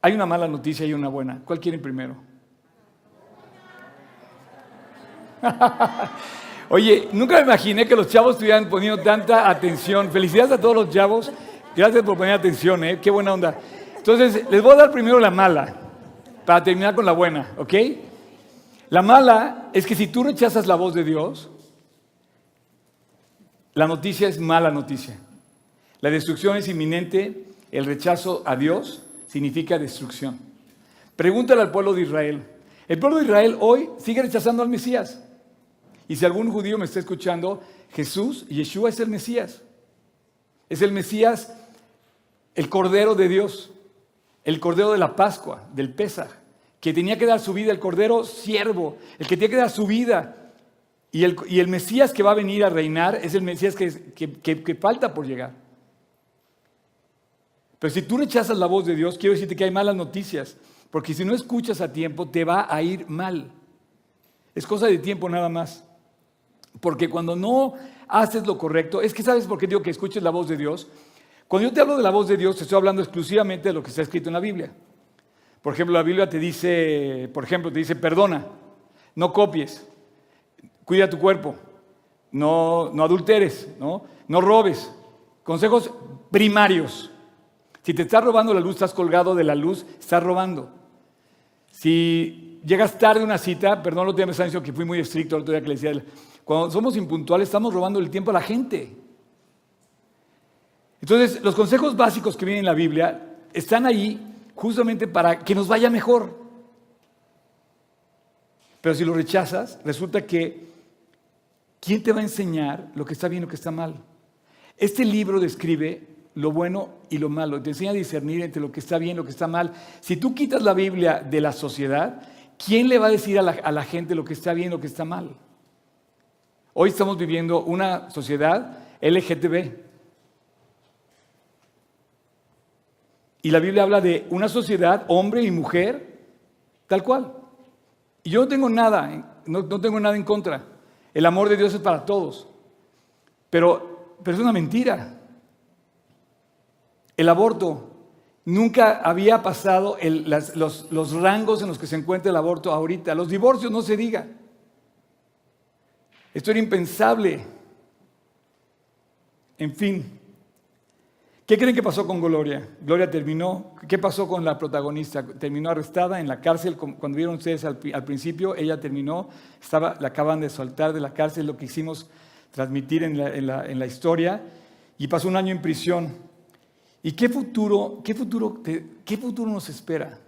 hay una mala noticia y una buena. ¿Cuál quieren primero? [laughs] Oye, nunca me imaginé que los chavos estuvieran poniendo tanta atención. Felicidades a todos los chavos. Gracias por poner atención, ¿eh? Qué buena onda. Entonces, les voy a dar primero la mala, para terminar con la buena, ¿ok? La mala es que si tú rechazas la voz de Dios, la noticia es mala noticia. La destrucción es inminente, el rechazo a Dios significa destrucción. Pregúntale al pueblo de Israel. El pueblo de Israel hoy sigue rechazando al Mesías. Y si algún judío me está escuchando, Jesús, Yeshua es el Mesías. Es el Mesías, el Cordero de Dios, el Cordero de la Pascua, del Pesaj, que tenía que dar su vida, el Cordero siervo, el que tiene que dar su vida. Y el, y el Mesías que va a venir a reinar es el Mesías que, que, que falta por llegar. Pero si tú rechazas la voz de Dios, quiero decirte que hay malas noticias, porque si no escuchas a tiempo, te va a ir mal. Es cosa de tiempo nada más. Porque cuando no haces lo correcto, es que sabes por qué digo que escuches la voz de Dios. Cuando yo te hablo de la voz de Dios, te estoy hablando exclusivamente de lo que está escrito en la Biblia. Por ejemplo, la Biblia te dice, por ejemplo, te dice, perdona, no copies, cuida tu cuerpo, no, no adulteres, ¿no? no robes. Consejos primarios. Si te estás robando la luz, estás colgado de la luz, estás robando. Si llegas tarde a una cita, perdón, lo tenía diciendo que fui muy estricto el otro día que le decía, cuando somos impuntuales estamos robando el tiempo a la gente. Entonces, los consejos básicos que vienen en la Biblia están ahí justamente para que nos vaya mejor. Pero si lo rechazas, resulta que ¿quién te va a enseñar lo que está bien y lo que está mal? Este libro describe lo bueno y lo malo. Te enseña a discernir entre lo que está bien y lo que está mal. Si tú quitas la Biblia de la sociedad, ¿quién le va a decir a la, gente lo que está bien y lo que está mal? Hoy estamos viviendo una sociedad LGTB. Y la Biblia habla de una sociedad, hombre y mujer, tal cual. Y yo no tengo nada, no, tengo nada en contra. El amor de Dios es para todos. Pero, pero es una mentira. El aborto nunca había pasado los, los rangos en los que se encuentra el aborto ahorita. Los divorcios no se diga. Esto era impensable. En fin, ¿qué creen que pasó con Gloria? Gloria terminó, ¿qué pasó con la protagonista? Terminó arrestada en la cárcel, cuando vieron ustedes al, principio, ella terminó, estaba, la acaban de soltar de la cárcel, lo que hicimos transmitir en la, historia, y pasó un año en prisión. ¿Y qué futuro, qué futuro, qué futuro nos espera?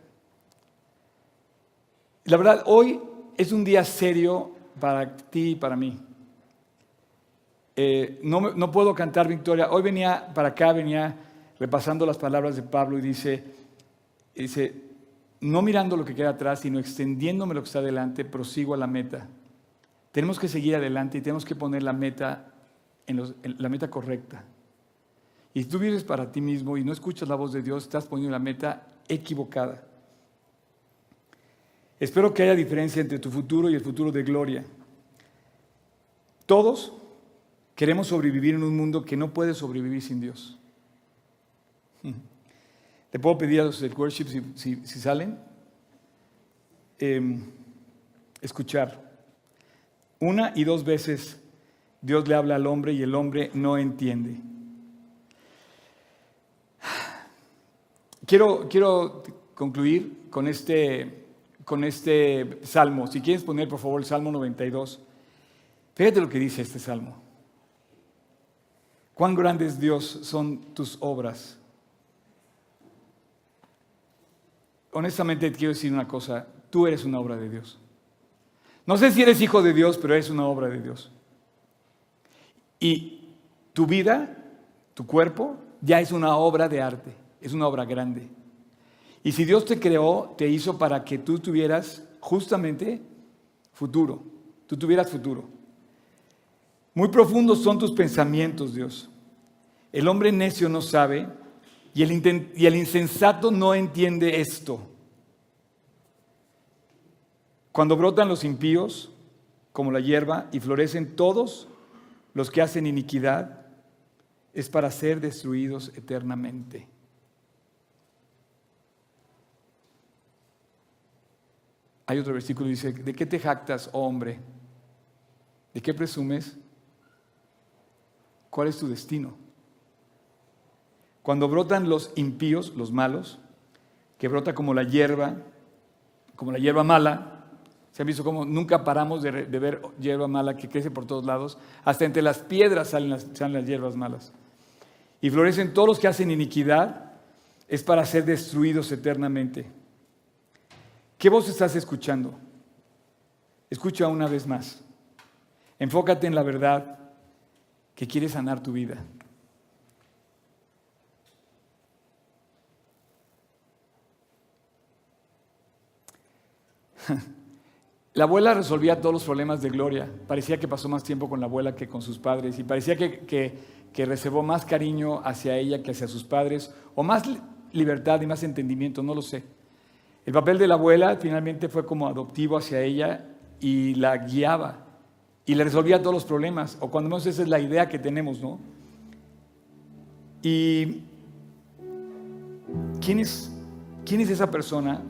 La verdad, hoy es un día serio para ti y para mí. Eh, no, no, puedo cantar victoria. Hoy venía para acá, venía repasando las palabras de Pablo y dice, dice, no mirando lo que queda atrás, sino extendiéndome lo que está adelante, prosigo a la meta. Tenemos que seguir adelante y tenemos que poner la meta en la meta correcta. Y si tú vives para ti mismo y no escuchas la voz de Dios, estás poniendo la meta equivocada. Espero que haya diferencia entre tu futuro y el futuro de Gloria. Todos queremos sobrevivir en un mundo que no puede sobrevivir sin Dios. [laughs] Le puedo pedir a los del worship si salen. Em, escuchar. Una y dos veces Dios le habla al hombre y el hombre no entiende. [sighs] Quiero, quiero concluir con este, con este salmo. Si quieres poner, por favor, el Salmo 92. Fíjate lo que dice este salmo. Cuán grandes, Dios, son tus obras. Honestamente te quiero decir una cosa. Tú eres una obra de Dios. No sé si eres hijo de Dios, pero eres una obra de Dios. Y tu vida, tu cuerpo, ya es una obra de arte, es una obra grande. Y si Dios te creó, te hizo para que tú tuvieras justamente futuro, tú tuvieras futuro. Muy profundos son tus pensamientos, Dios. El hombre necio no sabe y el, y el insensato no entiende esto. Cuando brotan los impíos, como la hierba, y florecen todos los que hacen iniquidad, es para ser destruidos eternamente. Hay otro versículo que dice, ¿de qué te jactas, oh hombre? ¿De qué presumes? ¿Cuál es tu destino? Cuando brotan los impíos, los malos, que brota como la hierba, como la hierba mala, se han visto como nunca paramos de, ver hierba mala que crece por todos lados, hasta entre las piedras salen salen las hierbas malas. Y florecen todos los que hacen iniquidad, es para ser destruidos eternamente. ¿Qué voz estás escuchando? Escucha una vez más. Enfócate en la verdad que quiere sanar tu vida. [laughs] La abuela resolvía todos los problemas de Gloria. Parecía que pasó más tiempo con la abuela que con sus padres y parecía que, que, que reservó más cariño hacia ella que hacia sus padres, o más li- libertad y más entendimiento, no lo sé. El papel de la abuela finalmente fue como adoptivo hacia ella y la guiaba y le resolvía todos los problemas, o cuando menos esa es la idea que tenemos, ¿no? Y ¿quién es, quién es esa persona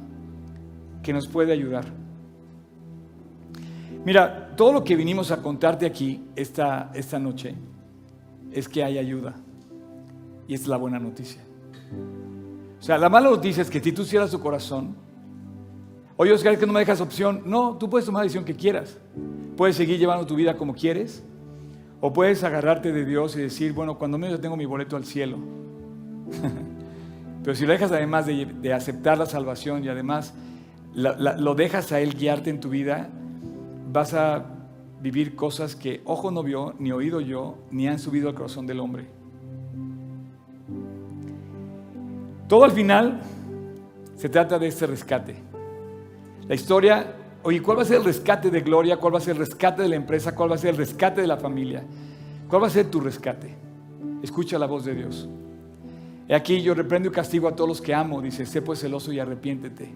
que nos puede ayudar? Mira, todo lo que vinimos a contarte aquí esta, esta noche es que hay ayuda. Y es la buena noticia. O sea, la mala noticia es que si tú cierras tu corazón, oye Oscar, que no me dejas opción. No, tú puedes tomar la decisión que quieras. Puedes seguir llevando tu vida como quieres, o puedes agarrarte de Dios y decir, bueno, cuando menos yo tengo mi boleto al cielo. [laughs] Pero si lo dejas además de, aceptar la salvación y además lo dejas a Él guiarte en tu vida, vas a vivir cosas que ojo no vio, ni oído yo, ni han subido al corazón del hombre. Todo al final se trata de este rescate. La historia, oye, ¿cuál va a ser el rescate de Gloria? ¿Cuál va a ser el rescate de la empresa? ¿Cuál va a ser el rescate de la familia? ¿Cuál va a ser tu rescate? Escucha la voz de Dios. He aquí yo reprendo y castigo a todos los que amo, dice, sé pues celoso y arrepiéntete.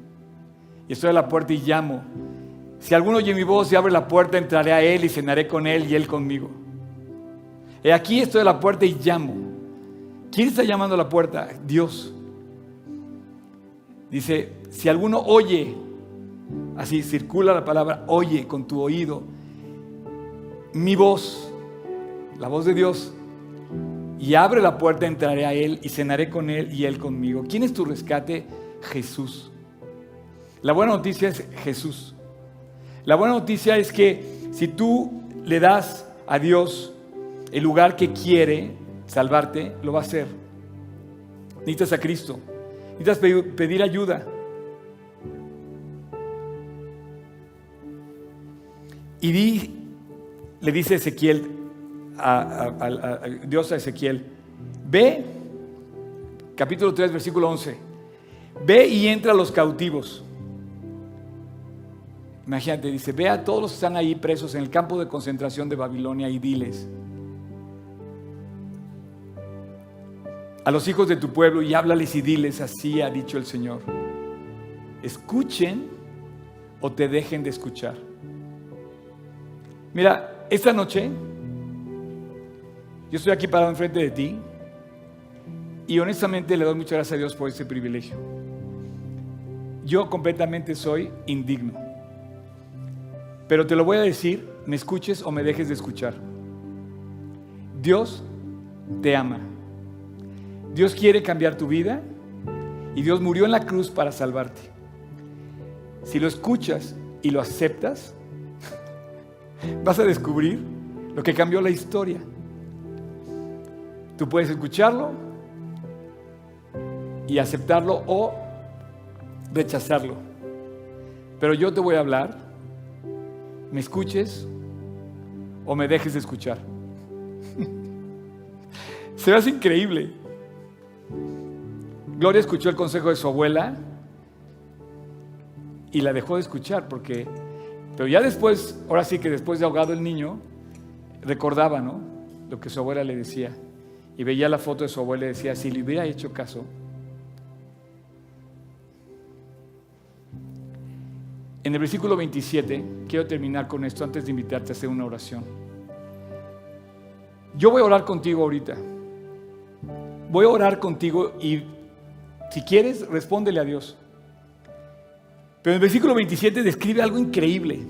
Y estoy a la puerta y llamo. Si alguno oye mi voz y abre la puerta, entraré a él y cenaré con él y él conmigo. He aquí estoy a la puerta y llamo. ¿Quién está llamando a la puerta? Dios. Dice, si alguno oye, así circula la palabra, oye con tu oído, mi voz, la voz de Dios, y abre la puerta, entraré a él y cenaré con él y él conmigo. ¿Quién es tu rescate? Jesús. La buena noticia es Jesús. La buena noticia es que si tú le das a Dios el lugar que quiere salvarte, lo va a hacer. Necesitas a Cristo. Necesitas pe- pedir ayuda. Y di, le dice Ezequiel, a, Dios a Ezequiel, ve, capítulo 3, versículo 11, ve y entra a los cautivos. Imagínate, dice, ve a todos los que están ahí presos en el campo de concentración de Babilonia y diles a los hijos de tu pueblo y háblales y diles, así ha dicho el Señor. Escuchen o te dejen de escuchar. Mira, esta noche yo estoy aquí parado enfrente de ti y honestamente le doy muchas gracias a Dios por ese privilegio. Yo completamente soy indigno. Pero te lo voy a decir, me escuches o me dejes de escuchar. Dios te ama. Dios quiere cambiar tu vida y Dios murió en la cruz para salvarte. Si lo escuchas y lo aceptas, vas a descubrir lo que cambió la historia. Tú puedes escucharlo y aceptarlo o rechazarlo. Pero yo te voy a hablar, me escuches o me dejes de escuchar. [laughs] Se hace increíble. Gloria escuchó el consejo de su abuela y la dejó de escuchar porque, pero ya después, ahora sí que después de ahogado el niño, recordaba, ¿no? Lo que su abuela le decía y veía la foto de su abuela y decía, si le hubiera hecho caso. En el versículo 27, quiero terminar con esto antes de invitarte a hacer una oración. Yo voy a orar contigo ahorita. Voy a orar contigo y si quieres, respóndele a Dios. Pero el versículo 27 describe algo increíble.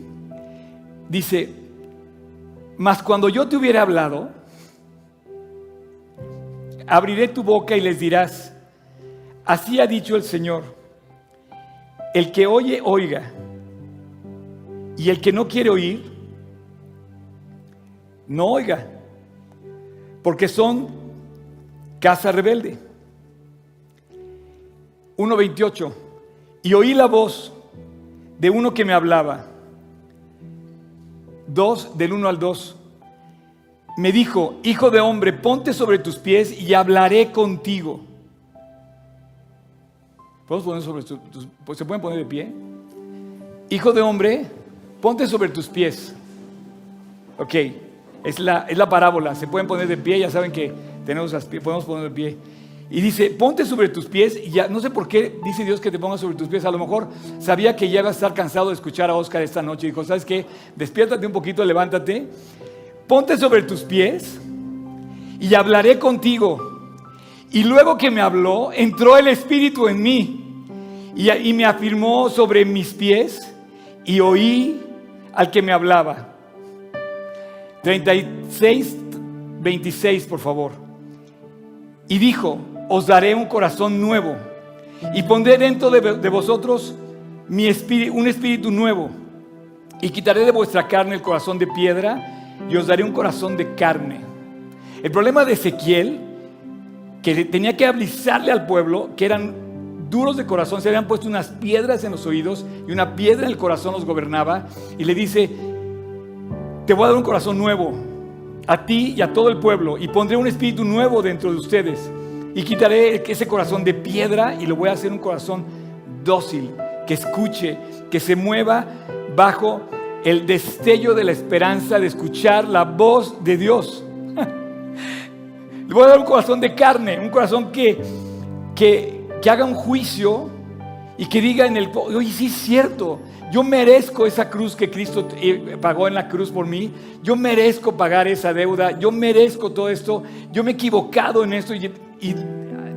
Dice, mas cuando yo te hubiera hablado, abriré tu boca y les dirás, así ha dicho el Señor, el que oye, oiga, y el que no quiere oír, no oiga, porque son casa rebelde. 1.28, y oí la voz de uno que me hablaba, 2 del 1 al 2 me dijo, hijo de hombre, ponte sobre tus pies y hablaré contigo. poner sobre tus, ¿Se pueden poner de pie? Hijo de hombre, ponte sobre tus pies. Ok, es la, es la parábola. Se pueden poner de pie, ya saben que tenemos las, podemos poner de pie. Y dice, ponte sobre tus pies y ya, no sé por qué dice Dios que te pongas sobre tus pies. A lo mejor sabía que ya iba a estar cansado de escuchar a Oscar esta noche. Dijo, ¿sabes qué? Despiértate un poquito, levántate ponte sobre tus pies y hablaré contigo. Y luego que me habló, entró el Espíritu en mí y, me afirmó sobre mis pies y oí al que me hablaba. 36, 26, por favor. Y dijo, os daré un corazón nuevo. Y pondré dentro de, vosotros mi espíritu, un espíritu nuevo. Y quitaré de vuestra carne el corazón de piedra y os daré un corazón de carne. El problema de Ezequiel, que tenía que avisarle al pueblo que eran duros de corazón, se habían puesto unas piedras en los oídos y una piedra en el corazón los gobernaba, y le dice, te voy a dar un corazón nuevo a ti y a todo el pueblo, y pondré un espíritu nuevo dentro de ustedes, y quitaré ese corazón de piedra y lo voy a hacer un corazón dócil, que escuche, que se mueva bajo el destello de la esperanza de escuchar la voz de Dios. [laughs] Le voy a dar un corazón de carne, un corazón que, que, haga un juicio y que diga en el... Oye, sí es cierto, yo merezco esa cruz que Cristo eh, pagó en la cruz por mí. Yo merezco pagar esa deuda. Yo merezco todo esto. Yo me he equivocado en esto. Y, y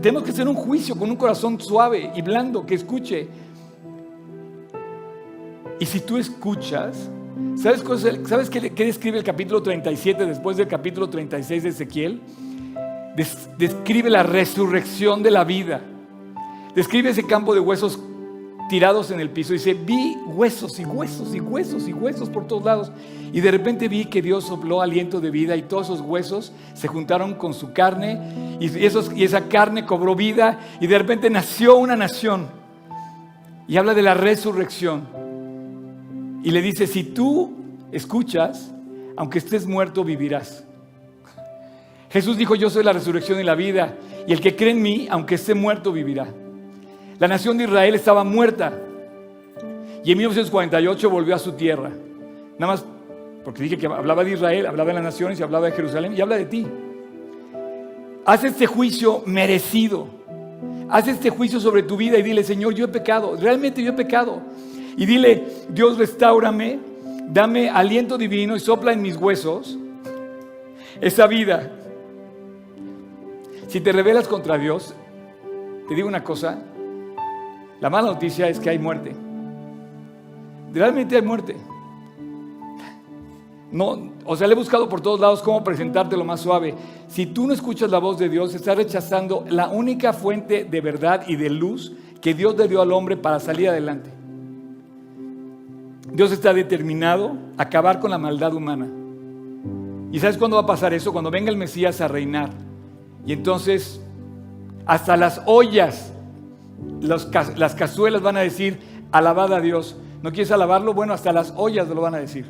tenemos que hacer un juicio con un corazón suave y blando que escuche. Y si tú escuchas, ¿sabes, ¿sabes qué, describe el capítulo 37 después del capítulo 36 de Ezequiel? describe la resurrección de la vida. Describe ese campo de huesos tirados en el piso. Dice, vi huesos y huesos y huesos y huesos por todos lados. Y de repente vi que Dios sopló aliento de vida y todos esos huesos se juntaron con su carne y, esos, y esa carne cobró vida y de repente nació una nación. Y habla de la resurrección. Y le dice, si tú escuchas, aunque estés muerto, vivirás. Jesús dijo, yo soy la resurrección y la vida, y el que cree en mí, aunque esté muerto, vivirá. La nación de Israel estaba muerta, y en 1948 volvió a su tierra. Nada más porque dije que hablaba de Israel, hablaba de las naciones y hablaba de Jerusalén, y habla de ti. Haz este juicio merecido. Haz este juicio sobre tu vida y dile, Señor, yo he pecado, realmente yo he pecado. Y dile, Dios, restaurame, dame aliento divino y sopla en mis huesos esa vida. Si te rebelas contra Dios, te digo una cosa, la mala noticia es que hay muerte. Realmente hay muerte. No, o sea, le he buscado por todos lados cómo presentarte lo más suave. Si tú no escuchas la voz de Dios, estás rechazando la única fuente de verdad y de luz que Dios le dio al hombre para salir adelante. Dios está determinado a acabar con la maldad humana. ¿Y sabes cuándo va a pasar eso? Cuando venga el Mesías a reinar. Y entonces, hasta las ollas, las cazuelas van a decir, alabad a Dios. ¿No quieres alabarlo? Bueno, hasta las ollas lo van a decir.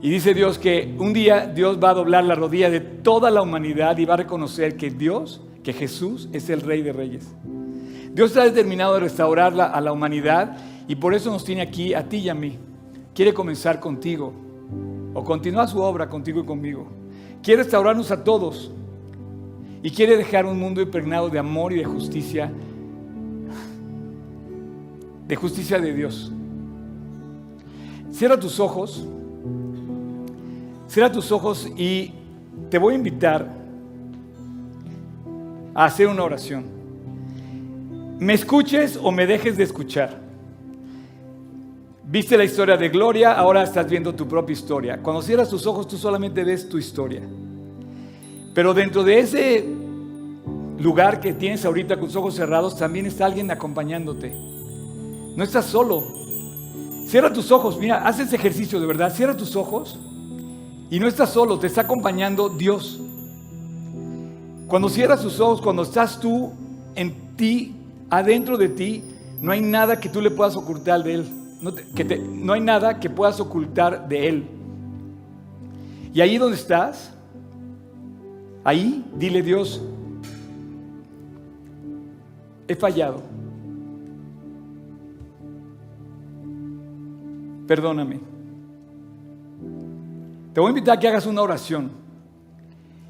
Y dice Dios que un día Dios va a doblar la rodilla de toda la humanidad y va a reconocer que Dios, que Jesús es el Rey de Reyes. Dios está determinado a restaurar a la humanidad y por eso nos tiene aquí a ti y a mí. Quiere comenzar contigo o continuar su obra contigo y conmigo. Quiere restaurarnos a todos y quiere dejar un mundo impregnado de amor y de justicia, de justicia de Dios. Cierra tus ojos. Cierra tus ojos y te voy a invitar a hacer una oración. Me escuches o me dejes de escuchar. Viste la historia de Gloria, ahora estás viendo tu propia historia. Cuando cierras tus ojos, tú solamente ves tu historia. Pero dentro de ese lugar que tienes ahorita con tus ojos cerrados, también está alguien acompañándote. No estás solo. Cierra tus ojos, mira, haz ese ejercicio de verdad. Cierra tus ojos y no estás solo, te está acompañando Dios. Cuando cierras tus ojos, cuando estás tú en ti, adentro de ti, no hay nada que tú le puedas ocultar de Él. No, hay nada que puedas ocultar de Él. Y ahí donde estás, ahí dile Dios, he fallado. Perdóname. Te voy a invitar a que hagas una oración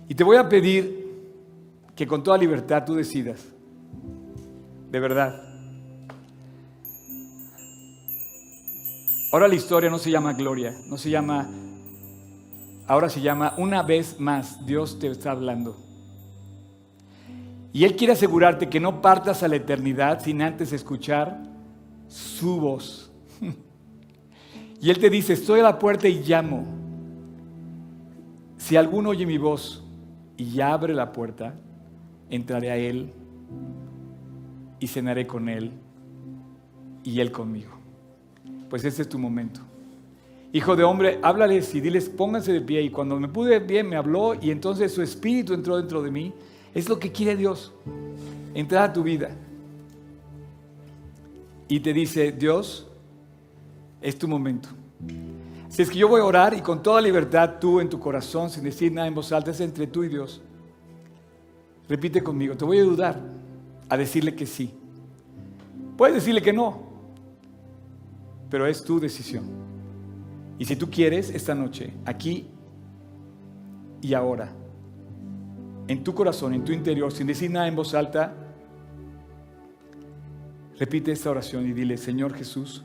y te voy a pedir que con toda libertad tú decidas, de verdad. Ahora la historia no se llama gloria, no se llama, ahora se llama una vez más, Dios te está hablando. Y Él quiere asegurarte que no partas a la eternidad sin antes escuchar su voz. [laughs] Y Él te dice, estoy a la puerta y llamo. Si alguno oye mi voz y abre la puerta, entraré a Él y cenaré con Él y Él conmigo. Pues ese es tu momento. Hijo de hombre, háblales y diles, pónganse de pie. Y cuando me pude bien, me habló y entonces su espíritu entró dentro de mí. Es lo que quiere Dios, entrar a tu vida. Y te dice, Dios, es tu momento. Si es que yo voy a orar y con toda libertad tú en tu corazón, sin decir nada en voz alta, es entre tú y Dios. Repite conmigo, te voy a ayudar a decirle que sí. Puedes decirle que no, pero es tu decisión. Y si tú quieres, esta noche, aquí y ahora, en tu corazón, en tu interior, sin decir nada en voz alta, repite esta oración y dile, Señor Jesús,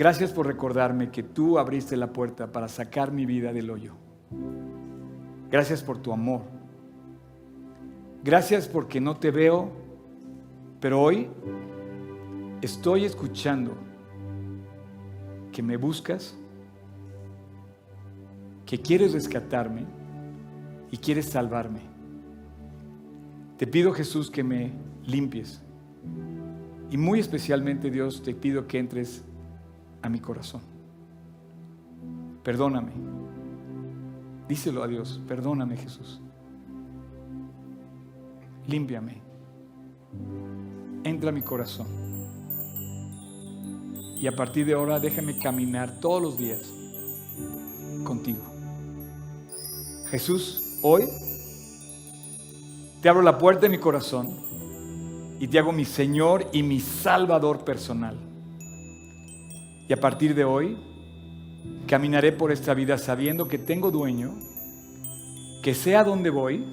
Gracias por recordarme que tú abriste la puerta para sacar mi vida del hoyo. Gracias por tu amor. Gracias porque no te veo, pero hoy estoy escuchando que me buscas, que quieres rescatarme y quieres salvarme. Te pido Jesús que me limpies. Y muy especialmente Dios te pido que entres a mi corazón. Perdóname. Díselo a Dios, perdóname Jesús. Límpiame. Entra a mi corazón. Y a partir de ahora déjame caminar todos los días contigo. Jesús, hoy te abro la puerta de mi corazón y te hago mi Señor y mi Salvador personal. Y a partir de hoy, caminaré por esta vida sabiendo que tengo dueño, que sé a dónde voy,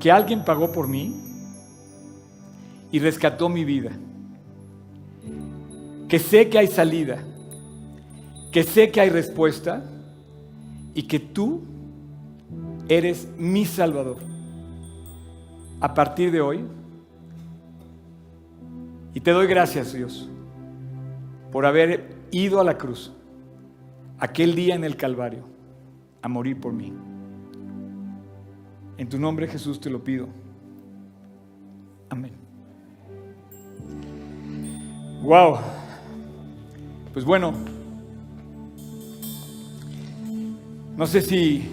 que alguien pagó por mí y rescató mi vida. Que sé que hay salida, que sé que hay respuesta y que tú eres mi Salvador. A partir de hoy, y te doy gracias Dios por haber ido a la cruz aquel día en el Calvario a morir por mí. En tu nombre Jesús te lo pido. Amén. Wow. Pues bueno, no sé si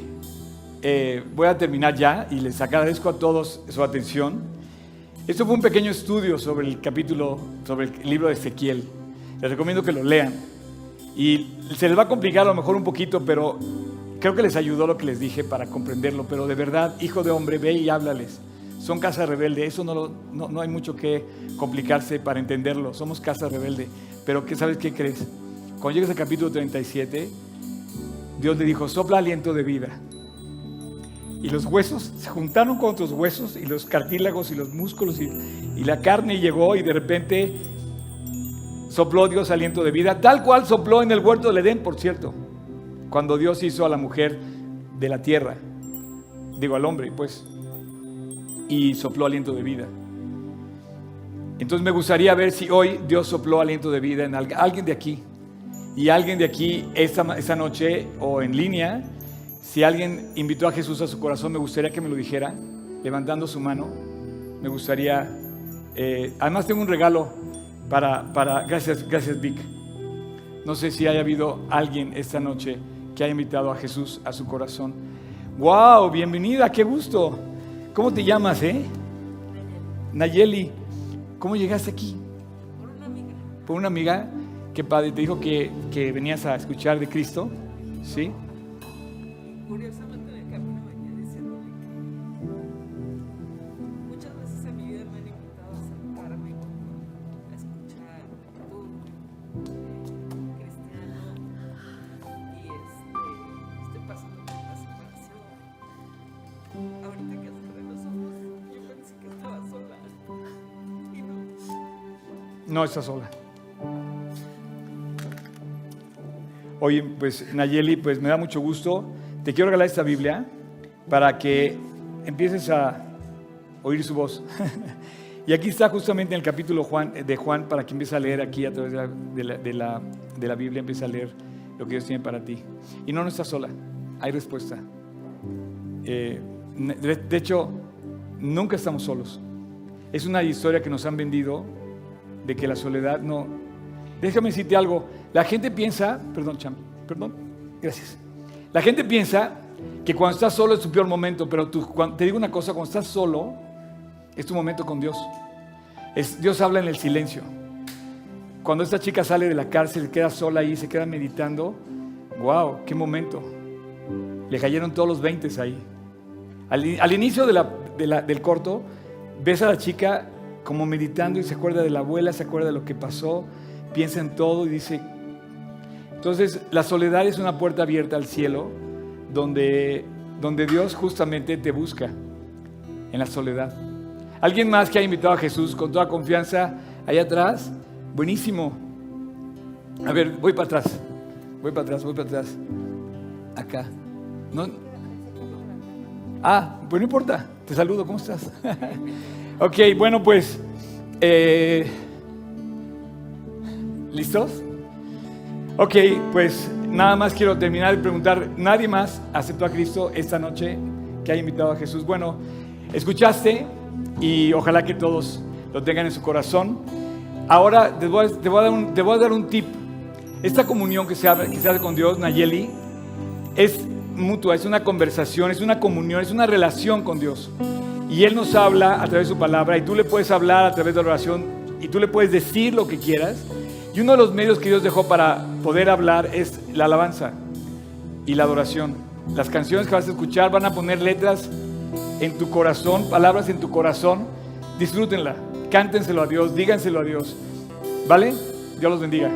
eh, voy a terminar ya y les agradezco a todos su atención. Esto fue un pequeño estudio sobre el capítulo, sobre el libro de Ezequiel. Les recomiendo que lo lean. Y se les va a complicar a lo mejor un poquito, pero creo que les ayudó lo que les dije para comprenderlo. Pero de verdad, hijo de hombre, ve y háblales. Son casa rebelde, eso no, no, no, hay mucho que complicarse para entenderlo. Somos casa rebelde. Pero ¿qué sabes qué crees? Cuando llegues al capítulo 37, Dios le dijo, sopla aliento de vida. Y los huesos se juntaron con otros huesos y los cartílagos y los músculos y, y la carne llegó y de repente sopló Dios aliento de vida, tal cual sopló en el huerto del Edén, por cierto, cuando Dios hizo a la mujer de la tierra, digo al hombre, pues, y sopló aliento de vida. Entonces me gustaría ver si hoy Dios sopló aliento de vida en alguien de aquí. Y alguien de aquí esta, esta noche o en línea, si alguien invitó a Jesús a su corazón, me gustaría que me lo dijera, levantando su mano. Me gustaría, eh, además tengo un regalo para, para, gracias, gracias Vic. No sé si haya habido alguien esta noche que haya invitado a Jesús a su corazón. ¡Wow! Bienvenida, qué gusto. ¿Cómo te llamas, eh? Nayeli. ¿Cómo llegaste aquí? Por una amiga. Por una amiga que padre te dijo que, que venías a escuchar de Cristo. ¿Sí? Curiosamente en el camino venía diciéndole que muchas veces en mi vida me han invitado a sentarme a escuchar todo cristiano y este, estoy pasando por una separación. Ahorita que cerré los ojos, yo pensé que estaba sola y no. No estás sola. Oye, pues Nayeli, pues me da mucho gusto. Te quiero regalar esta Biblia para que empieces a oír su voz. [laughs] y aquí está justamente en el capítulo Juan, de Juan para que empieces a leer aquí a través de la, de la, de la, de la Biblia, empieza a leer lo que Dios tiene para ti. Y no, no estás sola, hay respuesta. Eh, de hecho, nunca estamos solos. Es una historia que nos han vendido de que la soledad no... Déjame decirte algo, la gente piensa, perdón, Cham, perdón, gracias. La gente piensa que cuando estás solo es tu peor momento, pero tú, te digo una cosa, cuando estás solo es tu momento con Dios. Es, Dios habla en el silencio. Cuando esta chica sale de la cárcel, queda sola ahí, se queda meditando, wow, qué momento. Le cayeron todos los 20 ahí. Al, inicio del corto, ves a la chica como meditando y se acuerda de la abuela, se acuerda de lo que pasó, piensa en todo y dice, entonces la soledad es una puerta abierta al cielo donde, donde Dios justamente te busca en la soledad. ¿Alguien más que ha invitado a Jesús con toda confianza allá atrás? Buenísimo. A ver, voy para atrás. Voy para atrás, voy para atrás. Acá. Ah, pues no importa. Te saludo, ¿cómo estás? [laughs] ok, bueno, pues. Eh, ¿Listos? Ok, pues nada más quiero terminar de preguntar, ¿nadie más aceptó a Cristo esta noche que haya invitado a Jesús? Bueno, escuchaste y ojalá que todos lo tengan en su corazón. Ahora te voy a, dar, un, tip. Esta comunión que se, que se hace con Dios, Nayeli, es mutua, es una conversación, es una comunión, es una relación con Dios. Y Él nos habla a través de su palabra y tú le puedes hablar a través de la oración y tú le puedes decir lo que quieras. Y uno de los medios que Dios dejó para poder hablar es la alabanza y la adoración. Las canciones que vas a escuchar van a poner letras en tu corazón, palabras en tu corazón. Disfrútenla, cántenselo a Dios, díganselo a Dios. ¿Vale? Dios los bendiga.